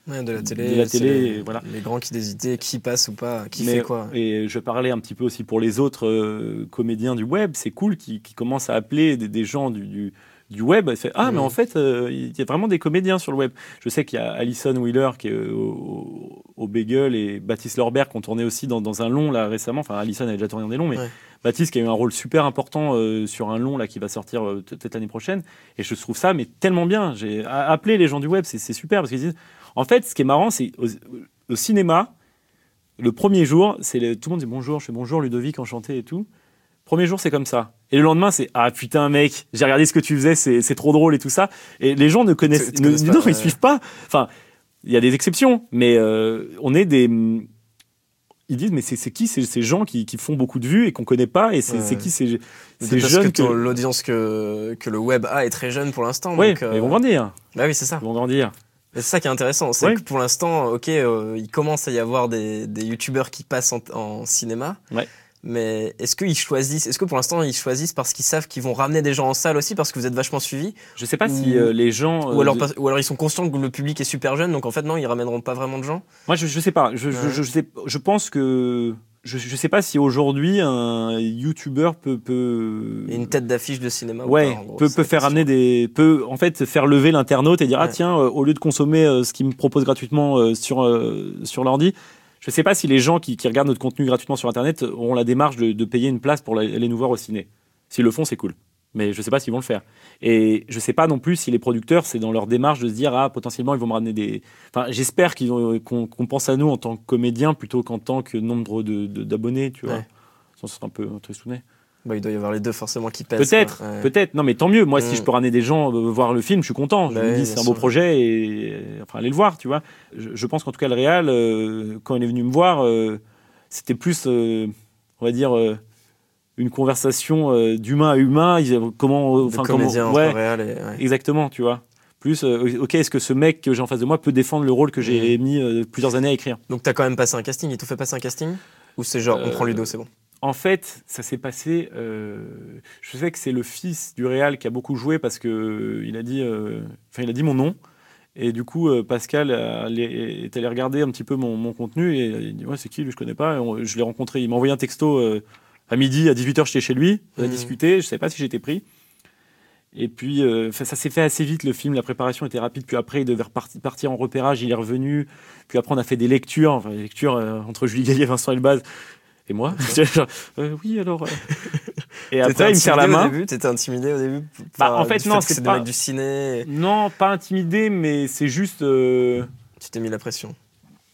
Ouais, de la télé, De la c'est télé, les, et voilà. les grands qui hésitaient, qui passe ou pas, qui Mais- fait quoi. Et je parlais un petit peu aussi pour les autres euh, comédiens du web. C'est cool qui, qui commencent à appeler des, des gens du, du, du web. Fait, ah, mais en fait, euh, il y a vraiment des comédiens sur le web. Je sais qu'il y a Alison Wheeler qui est euh, au, au Bagel et Baptiste Lorbert qui ont tourné aussi dans, dans un long là récemment. Enfin, Alison avait déjà tourné dans des longs, mais Ouais. Baptiste qui a eu un rôle super important euh, sur un long là qui va sortir peut-être l'année prochaine. Et je trouve ça mais tellement bien. J'ai a- appelé les gens du web, c'est super parce qu'ils disent. En fait, ce qui est marrant, c'est au, au cinéma. Le premier jour, c'est le- tout le monde dit bonjour, je fais bonjour Ludovic, enchanté et tout. Premier jour, c'est comme ça. Et le lendemain, c'est ah putain mec, j'ai regardé ce que tu faisais, c'est c'est trop drôle et tout ça. Et les gens ne connaissent, ne- connaissent non, ils suivent pas. Enfin, il y a des exceptions, mais euh, on est des. Ils disent mais c'est c'est qui ces, ces gens qui, qui font beaucoup de vues et qu'on connaît pas et c'est Ouais. qui ces, C'est ces jeunes que, que. l'audience que, que le web a est très jeune pour l'instant. Donc, euh, ils vont grandir. Bah oui, c'est ça. Ils vont grandir. C'est ça qui est intéressant, c'est Ouais. que pour l'instant, ok, euh, il commence à y avoir des, des youtubeurs qui passent en, en cinéma. Ouais. Mais est-ce qu'ils choisissent, est-ce que pour l'instant ils choisissent parce qu'ils savent qu'ils vont ramener des gens en salle aussi parce que vous êtes vachement suivis? Je sais pas si euh, les gens. ou, euh, alors, de- pas- ou alors ils sont conscients que le public est super jeune donc en fait non, ils ramèneront pas vraiment de gens? Moi, je, je sais pas. Je, je, je, sais, je pense que. Je, je sais pas si aujourd'hui un YouTuber peut. peut... Une tête d'affiche de cinéma ou Ouais, pas, en gros, peut, peut faire amener des. peut en fait faire lever l'internaute et dire Ah tiens, euh, au lieu de consommer euh, ce qu'il me propose gratuitement euh, sur, euh, sur l'ordi, je sais pas si les gens qui, qui regardent notre contenu gratuitement sur internet auront la démarche de, de payer une place pour aller nous voir au ciné. S'ils le font, c'est cool. Mais je sais pas s'ils vont le faire. Et je sais pas non plus si les producteurs, c'est dans leur démarche de se dire Ah, potentiellement, ils vont me ramener des. Enfin, j'espère qu'on qu'on pense à nous en tant que comédiens plutôt qu'en tant que nombre de- de- d'abonnés, tu vois. Ouais. Ça serait un peu tristounet. Bah, il doit y avoir les deux forcément qui pèsent. Peut-être. Ouais. peut-être. Non, mais tant mieux. Moi, Mm. si je peux ramener des gens euh, voir le film, je suis content. Je Bah me dis, c'est un beau sûr. projet et euh, enfin, allez le voir, tu vois. Je, je pense qu'en tout cas, le Real, euh, quand il est venu me voir, euh, c'était plus, on va dire, une conversation euh, d'humain à humain. Il- Comment, euh, enfin, comment, entre ouais, réal et. ouais. exactement, tu vois. Plus, euh, ok, est-ce que ce mec que j'ai en face de moi peut défendre le rôle que j'ai Mm. mis euh, plusieurs années à écrire? Donc t'as quand même passé un casting, ils t'ont fait passer un casting? Ou c'est genre on prend Ludo, c'est bon? En fait, ça s'est passé. je sais que c'est le fils du Real qui a beaucoup joué parce que il a dit, enfin il a dit mon nom. Et du coup, Pascal est allé regarder un petit peu mon, mon contenu et il dit ouais c'est qui lui je connais pas. Et on- je l'ai rencontré. Il m'a envoyé un texto à midi à 18h j'étais chez lui. On a Mhm. discuté. Je sais pas si j'étais pris. Et puis, euh, ça s'est fait assez vite, le film, la préparation était rapide. Puis après, il devait partir en repérage, il est revenu. Puis après, on a fait des lectures, enfin, des lectures euh, entre Julie Gaillet, Vincent Elbaz et moi? Genre, euh, oui, alors. euh. Et après, il me serre la main. T'étais intimidé au début Bah, en fait, non, c'est pas- du ciné. Non, pas intimidé, mais c'est juste. Tu t'es mis la pression.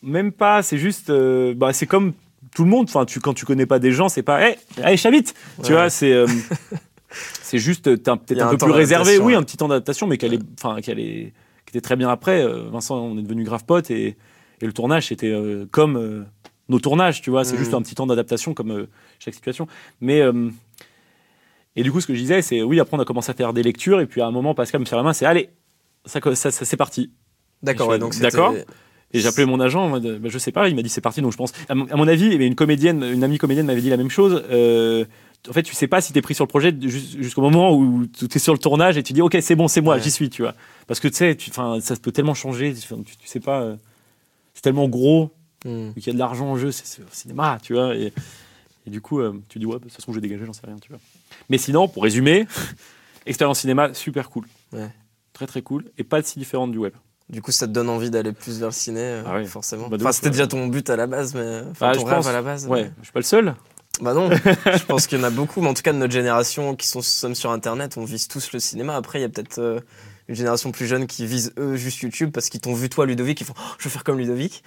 Même pas, c'est juste. bah, c'est comme tout le monde. Enfin, tu, quand tu connais pas des gens, c'est pas. Hé, allez, chavite Tu vois, c'est. euh, c'est juste. peut-être un un peu plus réservé. Oui, un petit temps d'adaptation, mais qu'elle est. Qu'elle est. Qui était très bien après. Euh, Vincent, on est devenu grave potes et, et le tournage, c'était euh, comme euh, nos tournages, tu vois. C'est Mhm. juste un petit temps d'adaptation, comme chaque situation. Mais. et du coup, ce que je disais, c'est oui, après, on a commencé à faire des lectures, et puis à un moment, Pascal me serre la main, c'est allez, ça, ça, ça c'est parti. D'accord, ouais, donc d'accord. Et j'ai appelé mon agent, en mode, bah, je sais pas, il m'a dit c'est parti, donc je pense. À mon, à mon avis, une comédienne, une amie comédienne m'avait dit la même chose. euh, en fait, tu sais pas si t'es pris sur le projet jus- jusqu'au moment où tu es sur le tournage et tu dis ok, c'est bon, c'est moi, Ouais. j'y suis, tu vois. Parce que tu sais, ça peut tellement changer, tu, sais pas, euh, c'est tellement gros, Hmm. qu'il y a de l'argent en jeu, c'est au cinéma, tu vois. Et, et du coup, euh, tu dis ouais, bah, de toute façon, j'ai dégagé, j'en sais rien, tu vois. Mais sinon, pour résumer, expérience cinéma super cool. Ouais. Très très cool et pas si différente du web. Du coup, ça te donne envie d'aller plus vers le ciné, euh, Ah forcément. Bah, enfin, c'était déjà ton but à la base, mais enfin, Ah, ton rêve pense. à la base. Ouais, mais- je suis pas le seul. Bah non, je pense qu'il y en a beaucoup, mais en tout cas de notre génération qui sont sommes sur Internet, on vise tous le cinéma. Après, il y a peut-être euh, une génération plus jeune qui vise eux juste YouTube parce qu'ils t'ont vu toi Ludovic, ils font oh, je veux faire comme Ludovic.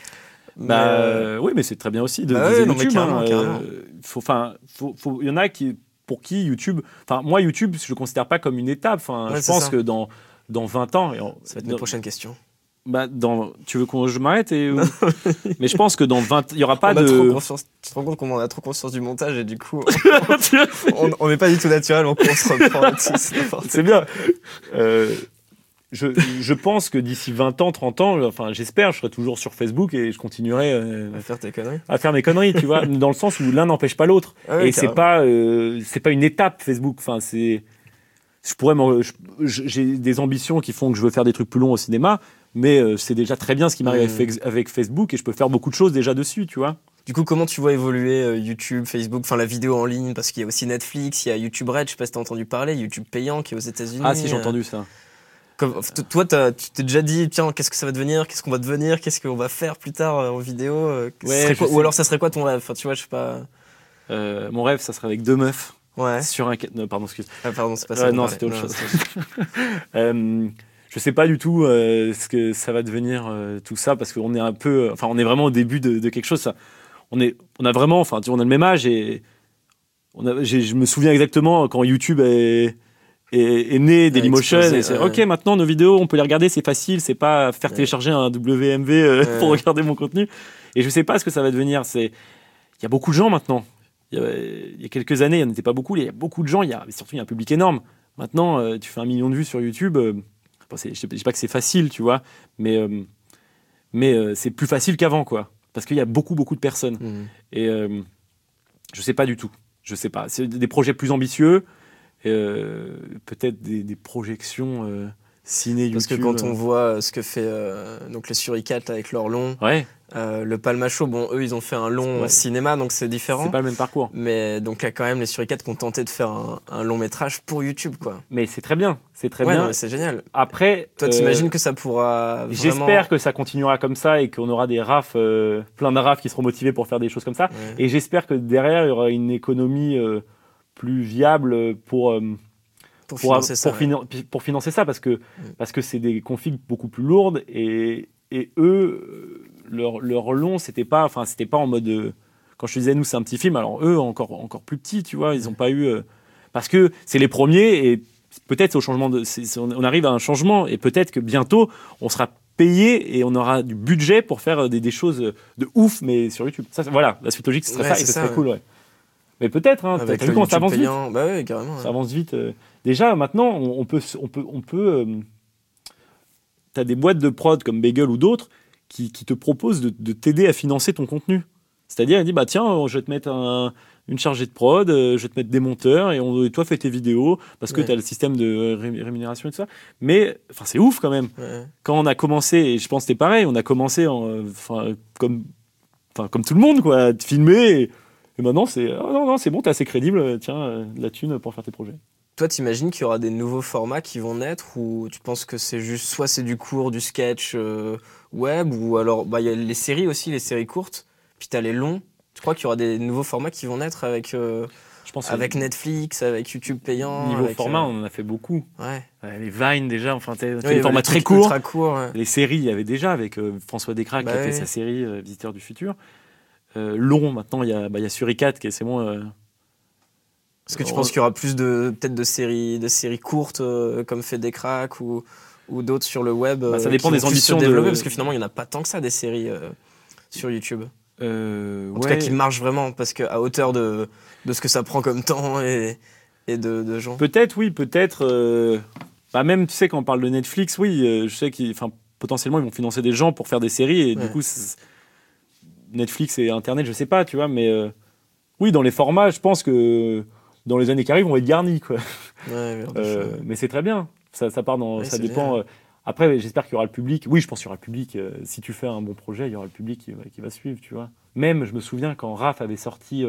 Bah, euh, oui, mais c'est très bien aussi de bah viser ouais, YouTube. hein, il y en a qui, pour qui YouTube. Enfin, moi, YouTube, je le considère pas comme une étape. Enfin, Ouais, je pense ça. que dans dans 20 ans, et ça va être mes dans- prochaines questions. Bah, dans, tu veux qu'on je m'arrête et mais je pense que dans 20 il y aura pas on de. tu te rends compte qu'on a trop conscience du montage et du coup, on on n'est pas du tout naturel, donc on se reprend c'est bien. Euh, je, je pense que d'ici 20 ans, 30 ans, enfin, j'espère, je serai toujours sur Facebook et je continuerai euh, quoi. faire tes conneries. à faire mes conneries, tu vois, dans le sens où l'un n'empêche pas l'autre. Ah et c'est pas euh, c'est pas une étape Facebook enfin c'est je pourrais j'ai des ambitions qui font que je veux faire des trucs plus longs au cinéma mais euh, c'est déjà très bien ce qui m'arrive Mmh. avec, Facebook et je peux faire beaucoup de choses déjà dessus tu vois Du coup, comment tu vois évoluer euh, YouTube, Facebook, enfin la vidéo en ligne? Parce qu'il y a aussi Netflix, il y a YouTube Red, je sais pas si t'as entendu parler, YouTube payant qui est aux États-Unis. ah si j'ai euh, entendu ça Comme- toi, tu t'es déjà dit, tiens, qu'est-ce que ça va devenir? Qu'est-ce qu'on va devenir? Qu'est-ce qu'on va faire plus tard en vidéo Ouais, quoi-. Ou alors, ça serait quoi ton rêve? Enfin, tu vois, je sais pas. Euh, mon rêve ça serait avec deux meufs Ouais. sur un non, pardon excuse Ah, pardon, c'est pas ça. non, on c'était autre chose. je sais pas du tout euh, ce que ça va devenir euh, tout ça parce qu'on est un peu, enfin on est vraiment au début de, de quelque chose. Ça, on est, on a vraiment, enfin tu vois, on a le même âge et on a, j'ai- je me souviens exactement quand YouTube est, est, est né, Dailymotion. et c'est, ouais. ok, maintenant nos vidéos, on peut les regarder, c'est facile, c'est pas faire Ouais. télécharger un WMV euh, pour regarder mon contenu. Et je sais pas ce que ça va devenir. C'est, il y a beaucoup de gens maintenant. Il y a, il y a quelques années, il n'y en était pas beaucoup. Il y a beaucoup de gens. Il y a surtout il y a un public énorme. Maintenant, euh, tu fais un million de vues sur YouTube. euh, bon, je ne dis pas que c'est facile, tu vois, mais, euh, mais euh, c'est plus facile qu'avant, quoi. Parce qu'il y a beaucoup, beaucoup de personnes. Hmm. Et euh, je sais pas du tout. Je sais pas. C'est des projets plus ambitieux. Peut-être des, des projections ciné YouTube. Parce que quand on voit ce que fait donc les Suricates avec leur long, Ouais, euh, le Palmacho, bon, eux, ils ont fait un long Ouais. cinéma, donc c'est différent. c'est pas le même parcours. Mais donc, il y a quand même les Suricates qui ont tenté de faire un, un long métrage pour YouTube, quoi. Mais c'est très bien. C'est très ouais, bien. c'est génial. Après, Toi, euh, t'imagines que ça pourra. vraiment- J'espère que ça continuera comme ça et qu'on aura des rafs, euh, plein de rafs qui seront motivés pour faire des choses comme ça. Ouais. Et j'espère que derrière, il y aura une économie euh, plus viable pour, pour pour, financer ça. pour, ouais. finan- pour financer ça, parce que parce que c'est des configs beaucoup plus lourdes et, et eux, leur, leur long, c'était pas, enfin, c'était pas en mode. euh, quand je te disais, nous, c'est un petit film, alors eux, encore, encore plus petits, tu vois, ils n'ont pas eu. euh, parce que c'est les premiers et peut-être au changement de. on arrive à un changement et peut-être que bientôt, on sera payé et on aura du budget pour faire des, des choses de ouf, mais sur YouTube. Ça, voilà, la suite logique, ce serait Ouais, ça et ce serait ouais. cool, ouais. Mais peut-être, hein, Avec le vu comment ça avance vite payant. Bah ouais, carrément. ça avance vite. euh. Déjà, maintenant, on, on peut, on peut, on peut. euh, T'as des boîtes de prod comme Bagel ou d'autres qui, qui te proposent de, de t'aider à financer ton contenu. C'est-à-dire, il dit bah tiens, je vais te mettre un- une chargée de prod, euh, je vais te mettre des monteurs et, on, et toi fais tes vidéos parce que Ouais. tu as le système de euh, ré- rémunération et tout ça. Mais enfin, c'est ouf quand même. Ouais. Quand on a commencé, et je pense que c'était pareil, on a commencé en, enfin, comme, enfin, comme tout le monde, quoi, à te filmer. Et, et maintenant, c'est ah non, non, c'est bon, t'es assez crédible, tiens, euh, de la thune pour faire tes projets. Toi, t'imagines qu'il y aura des nouveaux formats qui vont naître ou tu penses que c'est juste soit c'est du court, du sketch euh, web ou alors bah il y a les séries aussi, les séries courtes, puis t'as les longs. Tu crois qu'il y aura des nouveaux formats qui vont naître avec euh, Je pense avec Netflix, avec YouTube payant niveau avec, format, euh, on en a fait beaucoup. Ouais. Les Vines déjà, enfin, t'as Oui, des formats les très courts. courts. ouais. Les séries, il y avait déjà avec François Descraques Bah qui a fait sa série euh, Visiteur du futur. Long, maintenant, il y a, bah, y a Suricat qui est c'est bon. Est-ce que tu On- penses qu'il y aura plus de peut-être de séries, de séries courtes euh, comme fait des cracks ou, ou d'autres sur le web Bah, ça euh, dépend qui des ambitions de- développer Parce que finalement, il n'y en a pas tant que ça des séries euh, sur YouTube. euh, En tout cas, qui marchent vraiment parce qu'à hauteur de, de ce que ça prend comme temps et, et de, de gens. Peut-être, oui, peut-être. bah, même, tu sais, quand on parle de Netflix, oui, je sais qu'ils, enfin, potentiellement, ils vont financer des gens pour faire des séries et Ouais. du coup, Netflix et Internet, je sais pas, tu vois, mais oui, dans les formats, je pense que dans les années qui arrivent, on va être garnis, quoi. Ouais, Euh, mais c'est très bien. Ça, ça part dans, Ouais, ça dépend. euh, après, j'espère qu'il y aura le public. Oui, je pense qu'il y aura le public. euh, si tu fais un bon projet, il y aura le public qui va, qui va suivre, tu vois. Même, je me souviens quand Raph avait sorti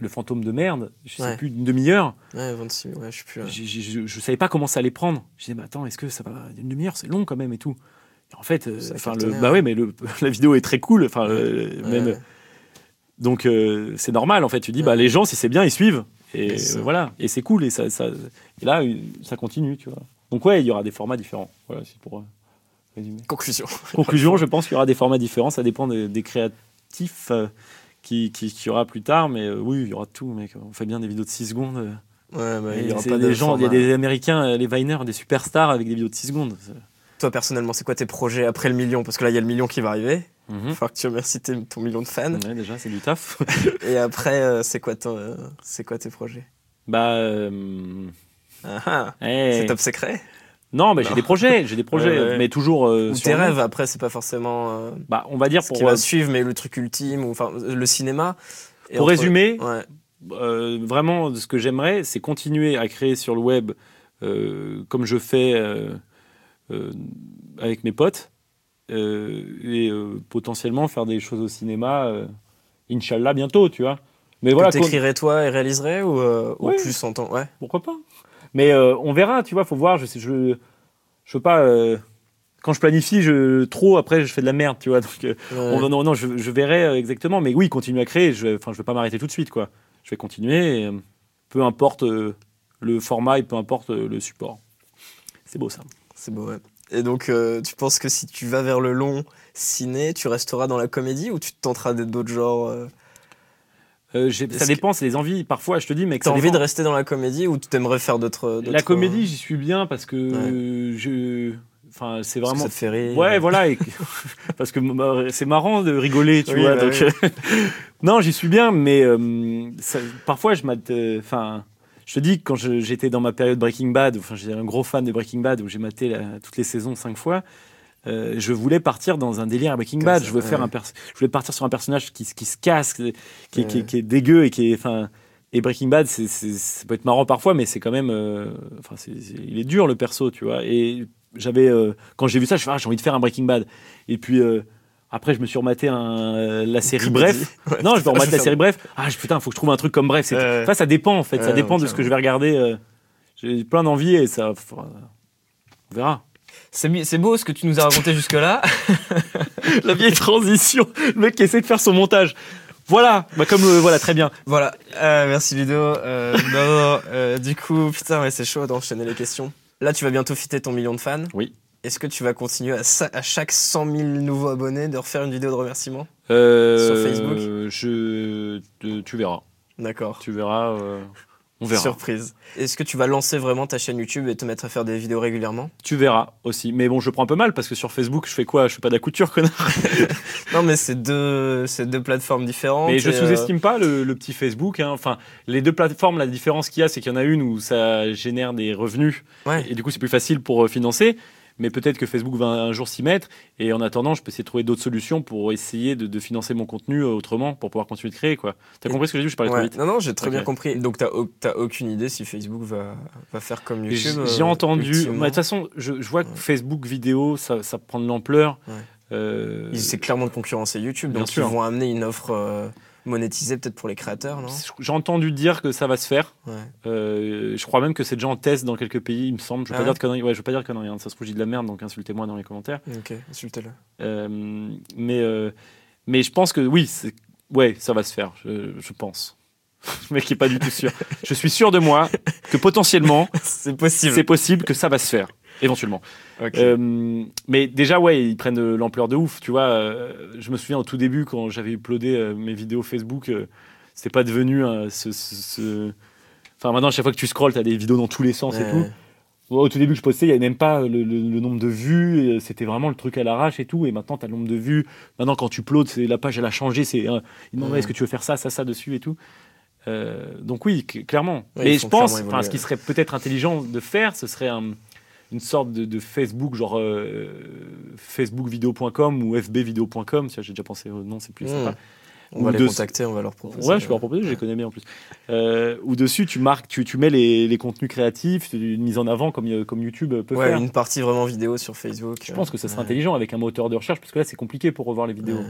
le fantôme de merde, je sais Ouais. plus d'une demi-heure. Ouais, 26, ouais, je sais plus. Je, je savais pas comment ça allait prendre. Je disais, mais attends, est-ce que ça va Une demi-heure, c'est long quand même et tout. Et en fait, enfin, bah ouais, mais le, la vidéo est très cool. Enfin, même, donc euh, c'est normal en fait. Tu dis, bah les gens, si c'est bien, ils suivent. Et euh, voilà. Et c'est cool. Et ça, ça- et là, euh, ça continue, tu vois. Donc ouais, il y aura des formats différents. Voilà, c'est pour euh, résumer. Conclusion. Conclusion, je pense qu'il y aura des formats différents. Ça dépend des, des créatifs. qui, qui, qu'il y aura plus tard, mais oui, il y aura tout, mec. On fait bien des vidéos de 6 secondes. Ouais, bah, il y aura pas des de gens, il y a des Américains, les Viners, des superstars avec des vidéos de 6 secondes. Toi, personnellement, c'est quoi tes projets après le million? Parce que là, il y a le million qui va arriver. Il va falloir que tu remercies ton million de fans. Ouais, déjà, c'est du taf. Et après, euh, c'est quoi, ton, euh, c'est quoi tes projets? Bah, euh, Ah, ah, C'est top secret? Non, mais j'ai des projets, j'ai des projets, Ouais, ouais. mais toujours. euh, Ou tes rêves, après, c'est pas forcément euh, Bah, on va dire ce pour, qui va suivre, mais le truc ultime, ou enfin, le cinéma. Pour entre- résumer, Ouais. euh, vraiment, ce que j'aimerais, c'est continuer à créer sur le web comme je fais avec mes potes et euh, potentiellement faire des choses au cinéma, euh, Inch'Allah, bientôt, tu vois. Mais voilà, t'écrirais toi et réaliserais ou, euh, ou Ouais. plus en temps Ouais. pourquoi pas Mais euh, on verra, tu vois, faut voir. Je sais, je, je veux pas. euh, quand je planifie, je trop après, je fais de la merde, tu vois. Donc, euh, Ouais. on- non, non, je, je verrai euh, exactement. Mais oui, continuer à créer. Je, enfin, je vais pas m'arrêter tout de suite, quoi. Je vais continuer. et, euh, peu importe euh, le format et peu importe euh, le support. C'est beau ça. C'est beau, ouais. Et donc, euh, tu penses que si tu vas vers le long ciné, tu resteras dans la comédie ou tu te tenteras d'être d'autres genres euh Euh, ça que- dépend. C'est des envies. Parfois, je te dis, mais T'as envie de rester dans la comédie ou tu t'aimerais faire d'autres. La comédie, j'y suis bien parce que je. Enfin, c'est vraiment. ça te fait rire. Ouais, voilà. et parce que c'est marrant de rigoler, tu Oui, vois. bah donc, non, j'y suis bien, mais ça- parfois, je euh, Enfin, je te dis, quand j'étais dans ma période Breaking Bad, enfin, j'étais un gros fan de Breaking Bad où j'ai maté la- toutes les saisons cinq fois. euh, je voulais partir dans un délire à Breaking Bad. ça, je veux faire ouais. un pers- je voulais partir sur un personnage qui, qui se casse, qui, qui- qui- Ouais. qui est dégueu et qui est, enfin, et Breaking Bad, c'est, ça peut être marrant parfois, mais c'est quand même, euh, enfin, il est dur le perso, tu vois. Et j'avais, euh, quand j'ai vu ça, je fais, ah, j'ai envie de faire un Breaking Bad. Et puis après, je me suis rematé un, euh, la série. Bref. Ouais. Non, je vais Ah, remettre je la série Bref. Ah, je- putain, faut que je trouve un truc comme Bref. Ça, ça dépend en fait. ça dépend de ce que ouais. je vais regarder. euh, j'ai plein d'envie et ça, enfin, on verra. C'est beau ce que tu nous as raconté jusque-là. la vieille transition. Le mec qui essaie de faire son montage. Voilà, bah comme le, voilà, très bien. Voilà, Euh, merci Ludo. Euh, non, non, euh, du coup, putain, ouais, c'est chaud d'enchaîner les questions. Là, tu vas bientôt fitter ton million de fans. Oui. Est-ce que tu vas continuer à, chaque 100 000 nouveaux abonnés de refaire une vidéo de remerciement Euh, Sur Facebook? je, te- tu verras. D'accord. Tu verras. euh, on verra. Surprise. Est-ce que tu vas lancer vraiment ta chaîne YouTube et te mettre à faire des vidéos régulièrement? Tu verras aussi. Mais bon, je prends un peu mal parce que sur Facebook, je fais quoi? Je fais pas de la couture, connard. Non, mais c'est deux, c'est deux plateformes différentes. Mais je euh, sous-estime pas le, le petit Facebook. hein. Enfin, les deux plateformes, la différence qu'il y a, c'est qu'il y en a une où ça génère des revenus Ouais. et du coup, c'est plus facile pour financer. Mais peut-être que Facebook va un jour s'y mettre. Et en attendant, je peux essayer de trouver d'autres solutions pour essayer de, de financer mon contenu euh, autrement pour pouvoir continuer de créer. quoi. T'as Et- compris ce que j'ai dit Je parlais trop Ouais. vite. Non, non, j'ai très bien compris. Donc, t'as au- t'as aucune idée si Facebook va, va faire comme YouTube j'ai euh, entendu. De toute façon, je, je vois que. Facebook vidéo, ça, ça prend de l'ampleur. Ouais. Euh, essaient clairement de concurrencer YouTube, Bien donc sûr. ils vont amener une offre euh, monétiser peut-être pour les créateurs, non? J'ai entendu dire que ça va se faire. Ouais. Euh, je crois même que c'est déjà en test dans quelques pays, il me semble. Je ne Ah veux pas ouais dire de conneries. Ouais, je veux pas dire de conneries. hein. Ça se trouve, je dis de la merde, donc insultez-moi dans les commentaires. Ok, insultez-le. Euh, mais, euh, mais je pense que oui, ouais, ça va se faire, je, je pense. Le mec qui est pas du tout sûr. Je suis sûr de moi que potentiellement, C'est possible. c'est possible que ça va se faire, éventuellement. Euh, mais déjà, ouais, ils prennent de l'ampleur de ouf. Tu vois, euh, je me souviens au tout début quand j'avais uploadé euh, mes vidéos Facebook, euh, c'était pas devenu euh, ce, ce- ce- Enfin, maintenant, à chaque fois que tu scrolls, t'as des vidéos dans tous les sens et tout. Bon, Au tout début que je postais, il n'y avait même pas le, le- le nombre de vues. euh, C'était vraiment le truc à l'arrache et tout. Et maintenant, tu as le nombre de vues. Maintenant, quand tu uploads, c'est- la page, elle a changé. C'est, euh, il demande est-ce que tu veux faire ça, ça, ça dessus et tout. Euh, donc oui, cl- clairement. Ouais, Mais je pense, ce qui serait peut-être intelligent de faire, ce serait un- une sorte de, de Facebook, genre euh, facebookvideo.com ou fbvideo.com. J'ai déjà pensé au nom, c'est plus Mmh. sympa. On va ou les contacter, on va leur proposer. Ouais, je peux leur proposer, je les connais bien en plus. Euh, où dessus, tu marques, tu, tu mets les, les contenus créatifs, une mise en avant comme, euh, comme YouTube peut Ouais, faire. une partie vraiment vidéo sur Facebook. Je pense que ça serait Ouais. intelligent avec un moteur de recherche, parce que là, c'est compliqué pour revoir les vidéos. Ouais.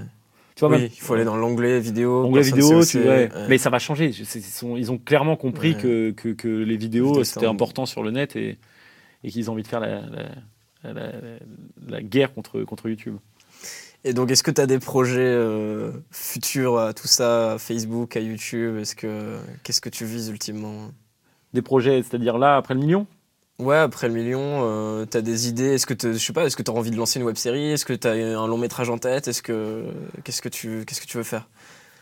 Tu vois, Oui, même- il faut aller dans l'onglet vidéo. Onglet vidéo, tu, ouais. Mais ça va changer. Ils, sont- ils ont clairement compris que, que, que les vidéos, Vidéo, c'était important sur le net et, et qu'ils ont envie de faire la, la, la- la guerre contre, contre YouTube. Et donc, est-ce que tu as des projets euh, futurs à tout ça, à Facebook, à YouTube? Est-ce que qu'est-ce que tu vises ultimement? Des projets, c'est-à-dire là, après le million? Ouais, après le million, euh, t'as des idées? Est-ce que te- je sais pas Est-ce que t'as envie de lancer une web série? Est-ce que t'as un long métrage en tête? Est-ce que qu'est-ce que tu qu'est-ce que tu veux faire?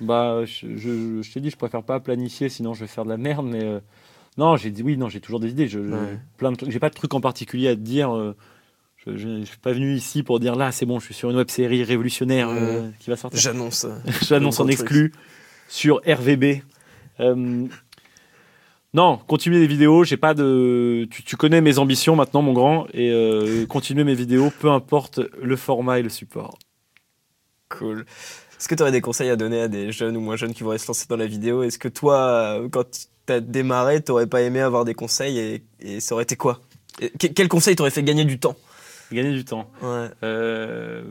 Bah, je, je, je t'ai dit, je préfère pas planifier, sinon je vais faire de la merde. Mais euh, non, j'ai dit oui, non, j'ai toujours des idées. Je, Ouais. plein de trucs. J'ai pas de trucs en particulier à te dire. euh, je, je, je suis pas venu ici pour dire là, c'est bon, je suis sur une web série révolutionnaire euh, qui va sortir. J'annonce. euh, J'annonce en exclu sur RVB. Euh, non, continuer les vidéos. J'ai pas de. Tu, tu connais mes ambitions maintenant, mon grand, et euh, continuer mes vidéos, peu importe le format et le support. Cool. Est-ce que tu aurais des conseils à donner à des jeunes ou moins jeunes qui voudraient se lancer dans la vidéo? Est-ce que toi, quand tu as démarré, t'aurais pas aimé avoir des conseils et, et ça aurait été quoi Et Quel conseil t'aurait fait gagner du temps Gagner du temps. Ouais. Euh,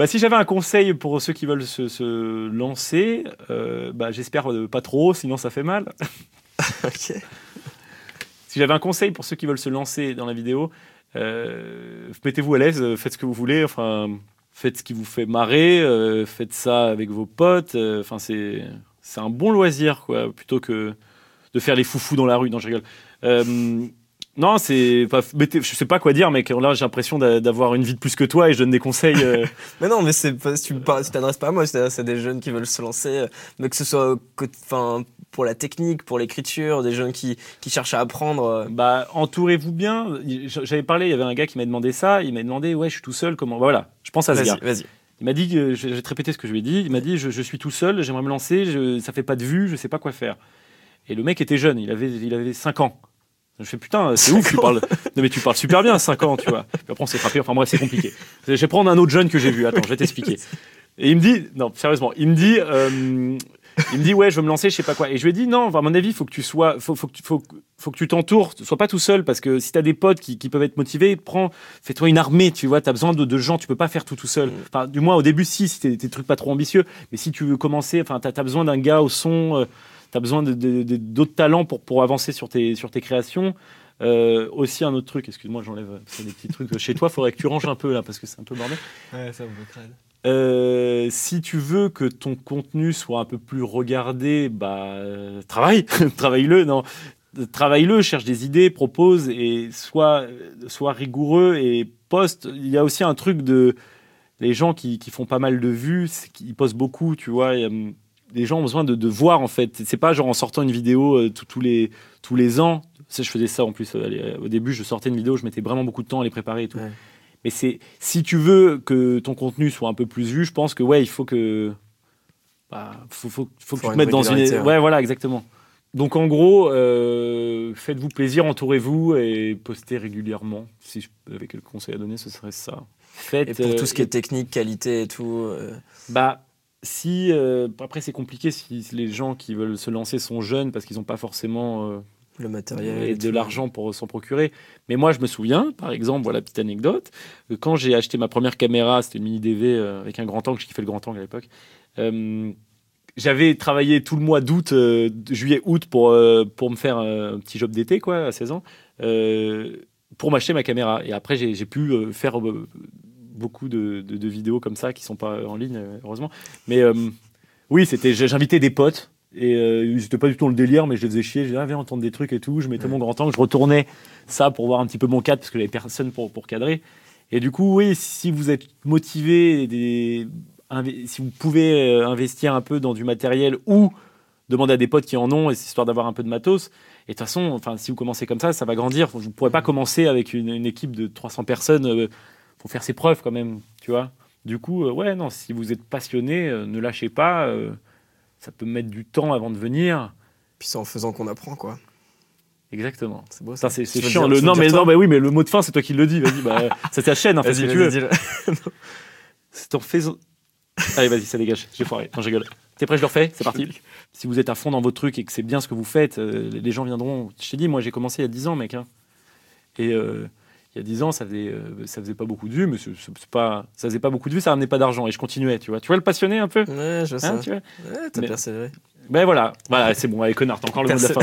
bah, si j'avais un conseil pour ceux qui veulent se, se lancer, euh, bah, j'espère euh, pas trop, sinon ça fait mal. ok. Si j'avais un conseil pour ceux qui veulent se lancer dans la vidéo, euh, mettez-vous à l'aise, faites ce que vous voulez, enfin, faites ce qui vous fait marrer, faites ça avec vos potes. Enfin, c'est c'est un bon loisir, quoi, plutôt que de faire les foufous dans la rue. Non, je rigole. Euh, non, c'est pas. Je sais pas quoi dire, mais que là, j'ai l'impression d'a- d'avoir une vie de plus que toi et je donne des conseils. euh, Mais non, mais c'est pas, si tu si t'adresses pas à moi, c'est des jeunes qui veulent se lancer, euh, mais que ce soit enfin, pour la technique, pour l'écriture, des jeunes qui, qui cherchent à apprendre. Bah, entourez-vous bien. J'avais parlé, il y avait un gars qui m'a demandé ça. Il m'a demandé, ouais, je suis tout seul, comment. Voilà, je pense à ce gars. Vas-y. Il m'a dit, te répéter ce que je lui ai dit. Il m'a dit, je, je suis tout seul, j'aimerais me lancer, je, ça fait pas de vue, je sais pas quoi faire. Et le mec était jeune, il avait, il avait 5 ans. Je fais putain, c'est ouf, tu parles. Non mais tu parles super bien, 5 ans, tu vois. Puis après on s'est frappé, enfin bref, c'est compliqué. Je vais prendre un autre jeune que j'ai vu. Attends, je vais t'expliquer. Et il me dit, non, sérieusement, il me dit, euh, il me dit, ouais, je veux me lancer, je sais pas quoi. Et je lui ai dit, non, à mon avis, faut que tu sois, faut, faut que tu, faut, faut que tu t'entoures, sois pas tout seul, parce que si t'as des potes qui, qui peuvent être motivés, prends, fais-toi une armée, tu vois, t'as besoin de, de gens, tu peux pas faire tout tout seul. Enfin, du moins au début, si, si t'es des trucs pas trop ambitieux, mais si tu veux commencer, enfin, t'as as besoin d'un gars au son, euh, t'as besoin de- de- de- d'autres talents pour, pour avancer sur tes, sur tes créations. Euh, aussi un autre truc, excuse-moi, j'enlève, des petits trucs. Chez toi, faudrait que tu ranges un peu là, parce que c'est un peu bordel. Ouais, ça vous. Euh, si tu veux que ton contenu soit un peu plus regardé, bah, euh, travaille, travaille-le, non, travaille-le, cherche des idées, propose et sois, sois rigoureux et poste. Il y a aussi un truc de, les gens qui, qui font pas mal de vues, qu'ils postent beaucoup, tu vois. il les gens ont besoin de, de voir en fait. C'est pas genre en sortant une vidéo euh, les tous les ans. Ça, je faisais ça en plus. euh, allez, au début, je sortais une vidéo, je mettais vraiment beaucoup de temps à les préparer et tout. Ouais. Mais c'est si tu veux que ton contenu soit un peu plus vu, je pense que ouais, il faut que bah, faut, faut, faut que tu te mettes dans une ouais. ouais. voilà exactement. Donc en gros, euh, faites-vous plaisir, entourez-vous et postez régulièrement. Si je avais quelques conseils à donner, ce serait ça. Faites, Et pour euh, tout ce qui est technique, qualité et tout. euh, bah, si. euh, après, c'est compliqué si les gens qui veulent se lancer sont jeunes parce qu'ils n'ont pas forcément euh, le matériel. et de l'argent pour s'en procurer. Mais moi, je me souviens, par exemple, voilà, petite anecdote, que quand j'ai acheté ma première caméra, c'était une mini DV euh, avec un grand angle, je kiffais le grand angle à l'époque. j'avais travaillé tout le mois d'août, de juillet-août pour, pour me faire un petit job d'été, quoi, à 16 ans, pour m'acheter ma caméra. Et après, j'ai j'ai pu faire beaucoup de, vidéos comme ça qui sont pas en ligne, euh, heureusement. Mais euh, oui, c'était, j'invitais des potes. Et euh, c'était pas du tout le délire, mais je les faisais chier. Je disais, ah, viens entendre des trucs et tout. Je mettais mon grand angle, je retournais ça pour voir un petit peu mon cadre, parce que j'avais personne pour, cadrer. Et du coup, oui, si vous êtes motivé, si vous pouvez euh, investir un peu dans du matériel ou demander à des potes qui en ont, histoire d'avoir un peu de matos. Et de toute façon, enfin, si vous commencez comme ça, ça va grandir. Vous ne pourrez pas commencer avec une, équipe de 300 personnes pour faire ses preuves quand même, tu vois. Du coup, euh, ouais, non, si vous êtes passionné, euh, ne lâchez pas. euh, ça peut mettre du temps avant de venir. Puis c'est en faisant qu'on apprend, quoi. Exactement. C'est beau Ça, c'est c'est Tu veux chiant. dire- Le, tu veux non, dire mais, toi non, mais oui, mais le mot de fin, c'est toi qui le dis. Vas-y, bah, c'est ta chaîne, en fait, Vas-y, que tu veux. C'est en faisant. Allez, vas-y, ça dégage. J'ai foiré. Non, je rigole. T'es prêt, je le refais? C'est parti. Si vous êtes à fond dans vos trucs et que c'est bien ce que vous faites, euh, les gens viendront. Je t'ai dit, moi, j'ai commencé il y a 10 ans, mec. hein. Et euh, il y a 10 ans, ça faisait, euh, ça faisait pas beaucoup de vues, mais c'est- c'est pas, ça faisait pas beaucoup de vues, ça ramenait pas d'argent. Et je continuais, tu vois. Tu vois le passionné un peu? Ouais, je sais. Hein, tu vois? Ouais, t'as Mais- persévéré. Ben voilà, voilà, c'est bon, allez, connard, t'as encore le mot de la fin.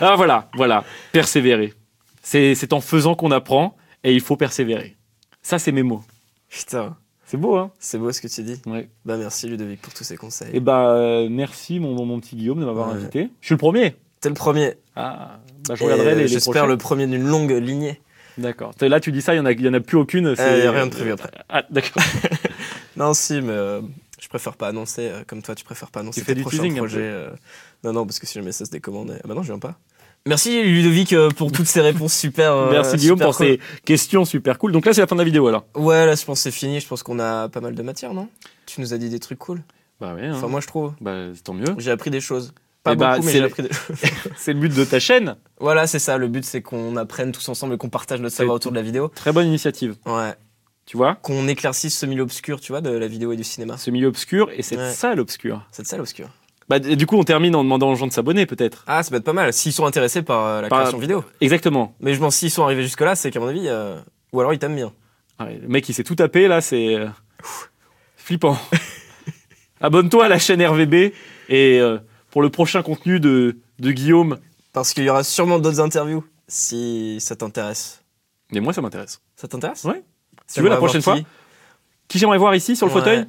ah voilà, voilà, persévérer. C'est c'est en faisant qu'on apprend et il faut persévérer. Ça, c'est mes mots. Putain, C'est beau, hein? C'est beau ce que tu dis. Ouais. Bah merci Ludovic pour tous ces conseils. Et bah, euh, merci, mon, mon, petit Guillaume, de m'avoir Ouais. invité. Je suis le premier. T'es le premier. Ah, bah, je Et, regarderai les, les J'espère prochains. le premier d'une longue lignée. D'accord. Là, tu dis ça, il y en a, en plus aucune. Il c'est- y a rien de prévu après. Ah, d'accord. Non, si, mais euh, je préfère pas annoncer, euh, comme toi, tu préfères pas annoncer Tu fais tes du prochains teasing projets. euh. Non, non, parce que si jamais ça se décommande. Ah bah non, je viens pas. Merci Ludovic euh, pour toutes ces réponses super. euh, Merci Guillaume super pour cool. ces questions super cool. Donc là, c'est la fin de la vidéo alors. Ouais, là, je pense que c'est fini. Je pense qu'on a pas mal de matière, non? Tu nous as dit des trucs cool. Bah ouais. Enfin, moi, je trouve. Bah, tant mieux. J'ai appris des choses. Pas Eh bah, beaucoup, mais c'est j'ai le- appris des choses. C'est le but de ta chaîne. voilà, c'est ça. Le but, c'est qu'on apprenne tous ensemble et qu'on partage notre savoir C'est- autour de la vidéo. Très bonne initiative. Ouais. Tu vois? Qu'on éclaircisse ce milieu obscur, tu vois, de la vidéo et du cinéma. Ce milieu obscur et c'est Ouais. ça l'obscur. C'est de ça l'obscur. Bah, du coup, on termine en demandant aux gens de s'abonner peut-être. Ah, ça peut être pas mal. S'ils sont intéressés par euh, la Par- création vidéo. Exactement. Mais je m'en s'ils sont arrivés jusque-là, c'est qu'à mon avis. euh, Ou alors ils t'aiment bien. Ah ouais, le mec, il s'est tout tapé là, c'est euh, flippant. Abonne-toi à la chaîne RVB et euh, pour le prochain contenu de, de Guillaume. Parce qu'il y aura sûrement d'autres interviews si ça t'intéresse. Mais moi, ça m'intéresse. Ça t'intéresse? Ouais. Tu veux la prochaine fois Qui? J'aimerais voir ici sur le Ouais. fauteuil? Moi,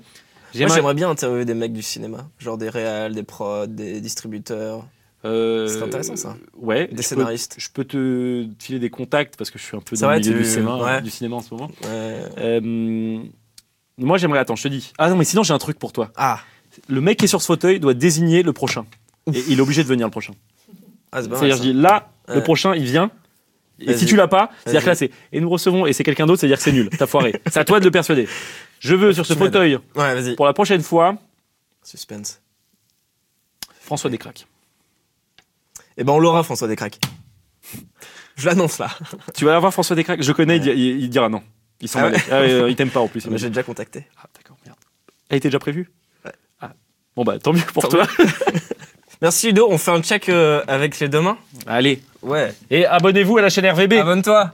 J'aimerais- bien interviewer des mecs du cinéma. Genre des réals, des prods, des distributeurs, Euh, C'est intéressant, ça. Ouais. des je scénaristes. Peux, je peux te filer des contacts parce que je suis un peu dans le milieu tu- du, cinéma, ouais. du cinéma en ce moment. Ouais. Euh, moi, j'aimerais. Attends, je te dis. Ah non, mais sinon, j'ai un truc pour toi. Ah, Le mec qui est sur ce fauteuil doit désigner le prochain. Et il est obligé de venir le prochain. ah c'est C'est-à-dire, je dis là, le Ouais. prochain, il vient. Et si tu l'as pas, c'est-à-dire que là, c'est. Et nous recevons, et c'est quelqu'un d'autre, c'est-à-dire que c'est nul. T'as foiré. c'est à toi de le persuader. Je veux sur ce Tu fauteuil, Ouais, vas-y. pour la prochaine fois, Suspense. François Descraques. Eh ben, on l'aura, François Descraques. Je l'annonce là. Tu vas avoir François Descraques? Je connais, il il, il dira non. Il s'en Ah va. Ah ouais, euh, il t'aime pas en plus. J'ai déjà contacté. Ah, d'accord, merde. Elle était déjà prévue Ouais. Ah. Bon, bah, tant mieux pour Tant toi. Merci Ludo, on fait un check euh, avec les deux mains Allez. Ouais. Et abonnez-vous à la chaîne RVB. Abonne-toi